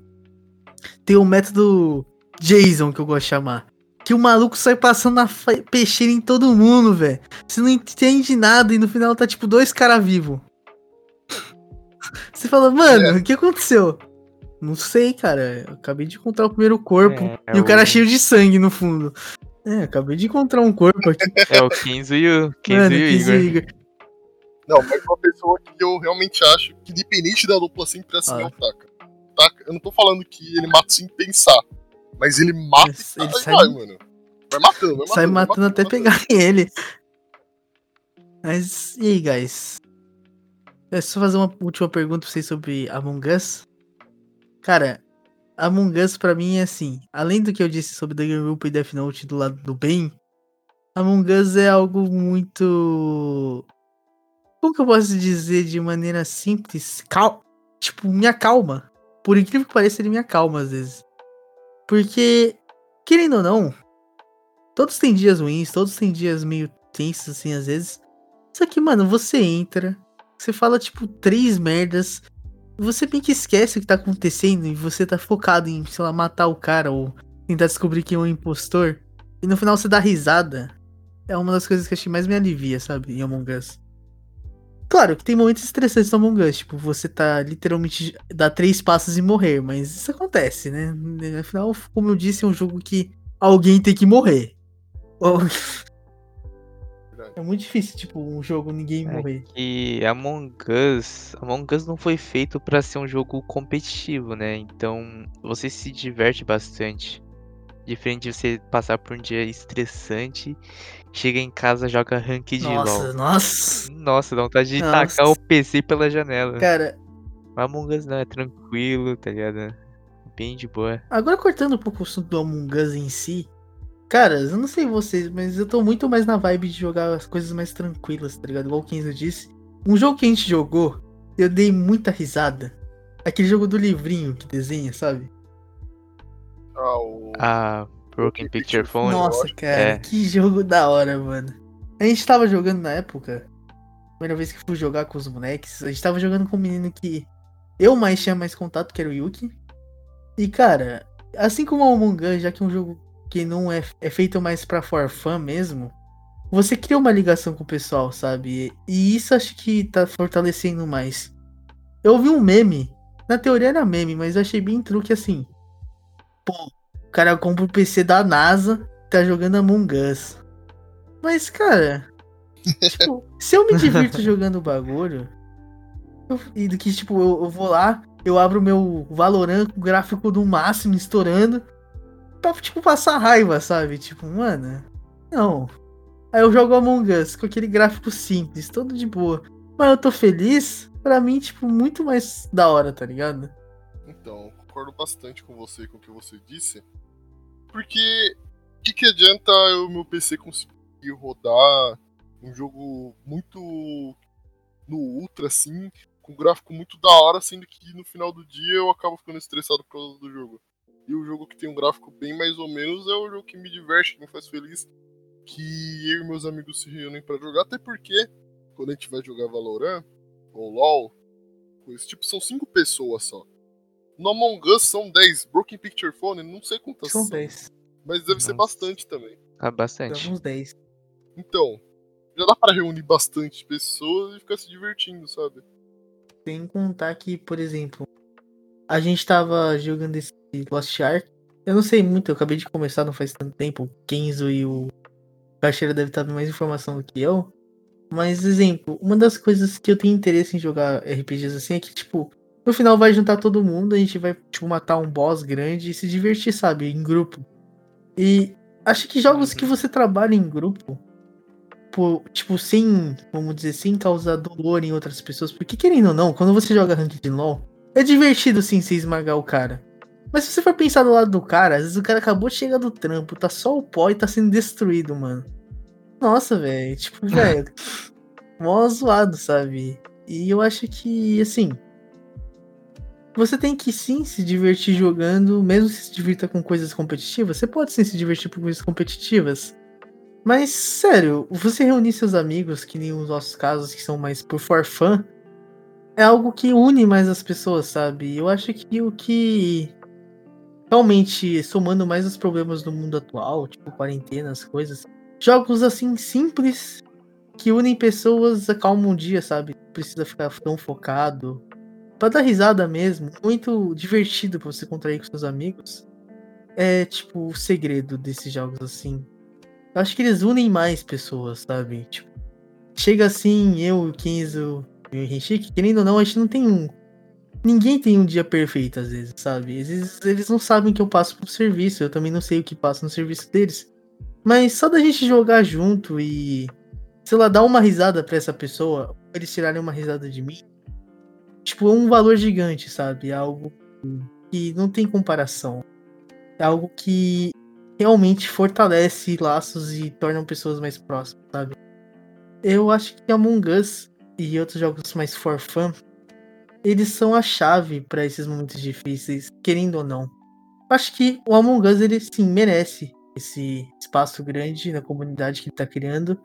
tem o método Jason que eu gosto de chamar. Que o maluco sai passando a peixeira em todo mundo, velho. Você não entende nada e no final tá tipo dois caras vivos. Você fala, mano, o que aconteceu? Não sei, cara. Eu acabei de encontrar o primeiro corpo. É, e o cara o- cheio de sangue no fundo. É, acabei de encontrar um corpo aqui. <laughs> É o Kenzo e o, Kenzo Mano, e o 15 Igor. Não, mas uma pessoa que eu realmente acho que, independente da dupla, sempre é assim Ah. é o Taka. Taka. Eu não tô falando que ele mata sem pensar. Mas ele mata e ele sai- vai, mano. Vai matando, vai matando. Sai matando até matando. pegar ele. Mas e aí, guys? É só fazer uma última pergunta pra vocês sobre Among Us. Cara, Among Us pra mim é assim. Além do que eu disse sobre Danganronpa e Death Note do lado do bem, Among Us é algo muito. Como que eu posso dizer de maneira simples? Cal... Tipo, me acalma. Por incrível que pareça, ele me acalma às vezes. Porque, querendo ou não, Todos têm dias ruins, todos têm dias meio tensos, assim, às vezes. Só que, mano, você entra, você fala, tipo, três merdas, você meio que esquece o que tá acontecendo e você tá focado em, sei lá, matar o cara ou tentar descobrir quem é o impostor. E no final você dá risada. É uma das coisas que que mais me alivia, sabe, em Among Us. Claro que tem momentos estressantes no Among Us, tipo, você tá literalmente dá três passos e morrer, mas isso acontece, né? Afinal, como eu disse, é um jogo que alguém tem que morrer. <laughs> É muito difícil, tipo, um jogo ninguém É. morrer. E Among Us, Among Us não foi feito pra ser um jogo competitivo, né? Então você se diverte bastante. Diferente de você passar por um dia estressante, chega em casa, joga rank de Nossa, LOL. nossa. Nossa, dá vontade de Nossa. tacar o PC pela janela. Cara, Among Us não, é tranquilo, tá ligado? Bem de boa. agora cortando um pouco o assunto do Among Us em si. Cara, eu não sei vocês, mas eu tô muito mais na vibe de jogar as coisas mais tranquilas, tá ligado? Igual o Kenzo disse. Um jogo que a gente jogou, eu dei muita risada. Aquele jogo do livrinho que desenha, sabe? Ah, o... Ah, Broken Picture Phone. Nossa, cara, É. que jogo da hora, mano. A gente tava jogando na época, primeira vez que fui jogar com os moleques, a gente tava jogando com um menino que eu mais tinha mais contato, que era o Yuki. E, cara, assim como o Among Us, já que é um jogo que não é, é feito mais pra for fun mesmo, você cria uma ligação com o pessoal, sabe? E isso acho que tá fortalecendo mais. Eu vi um meme, na teoria era meme, mas eu achei bem truque assim. Pô, o cara compra o PC da NASA, tá jogando Among Us. Mas, cara, <laughs> tipo, se eu me divirto <laughs> jogando o bagulho, eu- e do que, tipo, eu, eu vou lá, eu abro o meu Valorant com o gráfico do máximo estourando, pra, tipo, passar raiva, sabe? Tipo, mano, não. Aí eu jogo Among Us com aquele gráfico simples, todo de boa. Mas eu tô feliz, pra mim, tipo, muito mais da hora, tá ligado? Então, concordo bastante com você com o que você disse. Porque o que, que adianta o meu PC conseguir rodar um jogo muito no ultra assim, com gráfico muito da hora, sendo que no final do dia eu acabo ficando estressado por causa do jogo. E o jogo que tem um gráfico bem mais ou menos é o jogo que me diverte, que me faz feliz, que eu e meus amigos se reúnem pra jogar, até porque quando a gente vai jogar Valorant ou LoL, coisa tipo, são cinco pessoas só. No Among Us são 10. Broken Picture Phone, não sei quantas São são. 10. Mas deve ser Nossa. bastante também. Ah, bastante. Dá uns 10. Então, já dá pra reunir bastante pessoas e ficar se divertindo, sabe? Sem contar que, por exemplo, a gente tava jogando esse Lost Ark. Eu não sei muito, eu acabei de começar não faz tanto tempo. O Kenzo e o Caixeira devem estar dando mais informação do que eu. Mas, exemplo, uma das coisas que eu tenho interesse em jogar RPGs assim é que, tipo, No final vai juntar todo mundo, a gente vai, tipo, matar um boss grande e se divertir, sabe? Em grupo. E acho que jogos que você trabalha em grupo, por, tipo, sem, vamos dizer, sem causar dolor em outras pessoas. Porque, querendo ou não, quando você joga Ranked LoL, é divertido sim se esmagar o cara. Mas se você for pensar do lado do cara, às vezes o cara acabou de chegar do trampo, tá só o pó e tá sendo destruído, mano. Nossa, velho. Tipo, velho. <laughs> mó zoado, sabe? E eu acho que, assim. Você tem que sim se divertir jogando, mesmo se se divirta com coisas competitivas. Você pode sim se divertir com coisas competitivas. Mas, sério, você reunir seus amigos, que nem os nossos casos, que são mais por for fun, é algo que une mais as pessoas, sabe? Eu acho que o que realmente somando mais os problemas do mundo atual, tipo quarentena, as coisas, jogos assim simples que unem pessoas acalmam um dia, sabe? Precisa ficar tão focado. Pra dar risada mesmo, muito divertido pra você contrair com seus amigos. É tipo o segredo desses jogos assim. Eu acho que eles unem mais pessoas, sabe? Tipo, chega assim, eu, o Kenzo e o Henrique, querendo ou não, a gente não tem um. Ninguém tem um dia perfeito, às vezes, sabe? Às vezes eles não sabem que eu passo pro serviço, eu também não sei o que passa no serviço deles. Mas só da gente jogar junto e, sei lá, dar uma risada pra essa pessoa, eles tirarem uma risada de mim, tipo, é um valor gigante, sabe? É algo que não tem comparação. É algo que realmente fortalece laços e torna pessoas mais próximas, sabe? Eu acho que Among Us e outros jogos mais for fun, eles são a chave para esses momentos difíceis, querendo ou não. Acho que o Among Us ele sim merece esse espaço grande na comunidade que ele tá criando.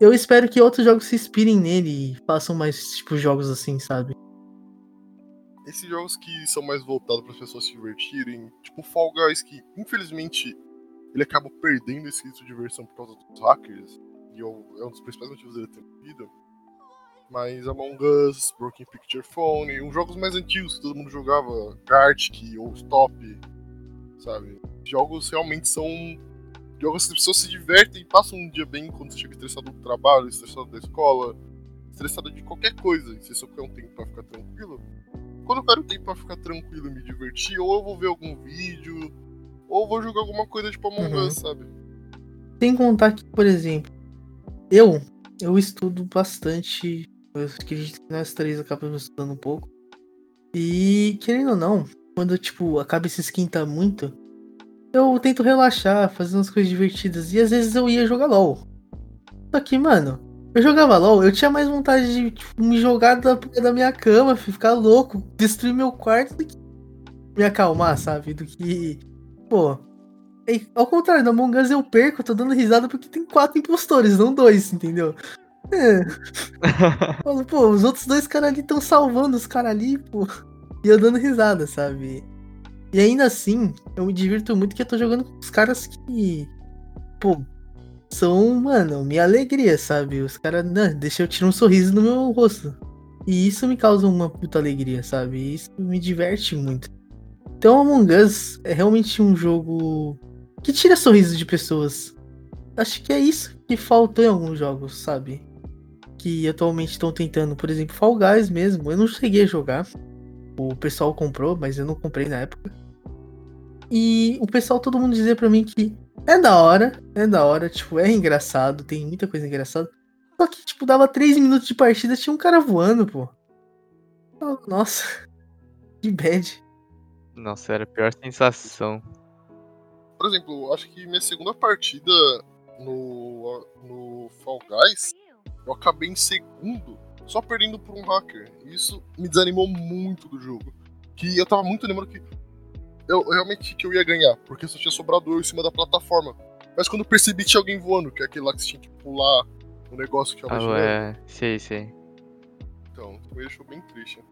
Eu espero que outros jogos se inspirem nele e façam mais tipo jogos assim, sabe? Esses jogos que são mais voltados para as pessoas se divertirem, tipo Fall Guys, que infelizmente ele acaba perdendo esse risco de diversão por causa dos hackers, e é um dos principais motivos dele ter morrido. Mas Among Us, Broken Picture Phone, uns jogos mais antigos que todo mundo jogava, Gartic ou Stop, sabe? Jogos realmente são jogos que as pessoas se divertem e passam um dia bem quando você chega estressado do trabalho, estressado da escola, estressado de qualquer coisa, e você só quer um tempo pra ficar tranquilo. Quando eu quero tempo pra ficar tranquilo e me divertir, ou eu vou ver algum vídeo, ou vou jogar alguma coisa tipo Among uhum. Us, sabe? Sem contar que, por exemplo, eu, eu estudo bastante. Eu acredito que nós três acabamos estudando um pouco. E, querendo ou não, quando, tipo, a cabeça esquenta muito, eu tento relaxar, fazer umas coisas divertidas. E às vezes eu ia jogar LOL. Só que, mano, eu jogava LOL, eu tinha mais vontade de tipo, me jogar da, da minha cama, ficar louco, destruir meu quarto do que me acalmar, sabe? Do que Pô, é, ao contrário, no Among Us eu perco, tô dando risada porque tem quatro impostores, não dois, entendeu? É. <laughs> Falo, pô, os outros dois caras ali estão salvando os caras ali, pô. E eu dando risada, sabe? E ainda assim, eu me divirto muito que eu tô jogando com os caras que. Pô, são, mano, minha alegria, sabe? Os caras, né, deixa eu tirar um sorriso no meu rosto. E isso me causa uma puta alegria, sabe? E isso me diverte muito. Então Among Us é realmente um jogo que tira sorriso de pessoas. Acho que é isso que faltou em alguns jogos, sabe? Que atualmente estão tentando, por exemplo, Fall Guys mesmo. Eu não cheguei a jogar. O pessoal comprou, mas eu não comprei na época. E o pessoal, todo mundo dizia pra mim que é da hora, é da hora, tipo, é engraçado, tem muita coisa engraçada. Só que, tipo, dava 3 minutos de partida, tinha um cara voando, pô. Nossa, <laughs> que bad. Nossa, era a pior sensação. Por exemplo, acho que minha segunda partida no, no Fall Guys, eu acabei em segundo, só perdendo por um hacker. Isso me desanimou muito do jogo. Que eu tava muito lembrando que eu, eu realmente que eu ia ganhar, porque só tinha sobrado eu em cima da plataforma. Mas quando eu percebi que tinha alguém voando, que é aquele lá que você tinha que pular o negócio que tava ah, É, sei, sei. Então, me deixou bem triste.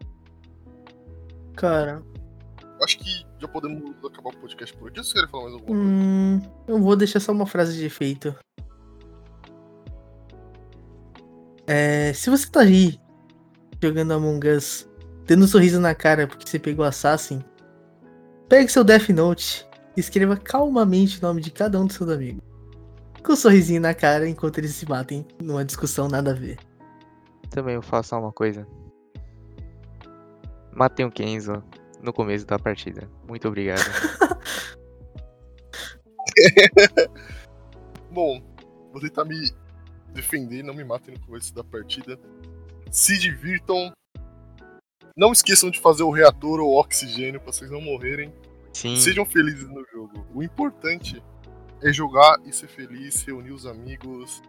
Cara, acho que já podemos acabar o podcast por aqui. Você quer falar mais alguma hum, coisa? Eu vou deixar só uma frase de efeito. É, se você tá aí jogando Among Us, tendo um sorriso na cara porque você pegou Assassin, pegue seu Death Note e escreva calmamente o nome de cada um dos seus amigos. Com um sorrisinho na cara enquanto eles se matem numa discussão nada a ver. Também eu faço uma coisa. Matei um Kenzo no começo da partida. Muito obrigado. <laughs> Bom, vou tentar me defender, não me matem no começo da partida. Se divirtam. Não esqueçam de fazer o reator ou o oxigênio pra vocês não morrerem. Sim. Sejam felizes no jogo. O importante é jogar e ser feliz, reunir os amigos,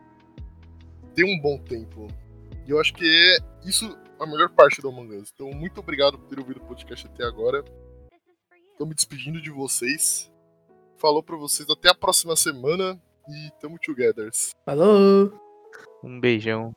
ter um bom tempo. E eu acho que é isso a melhor parte do Among Us. Então, muito obrigado por ter ouvido o podcast até agora. Tô me despedindo de vocês. Falou pra vocês até a próxima semana e tamo together. Falou! Um beijão.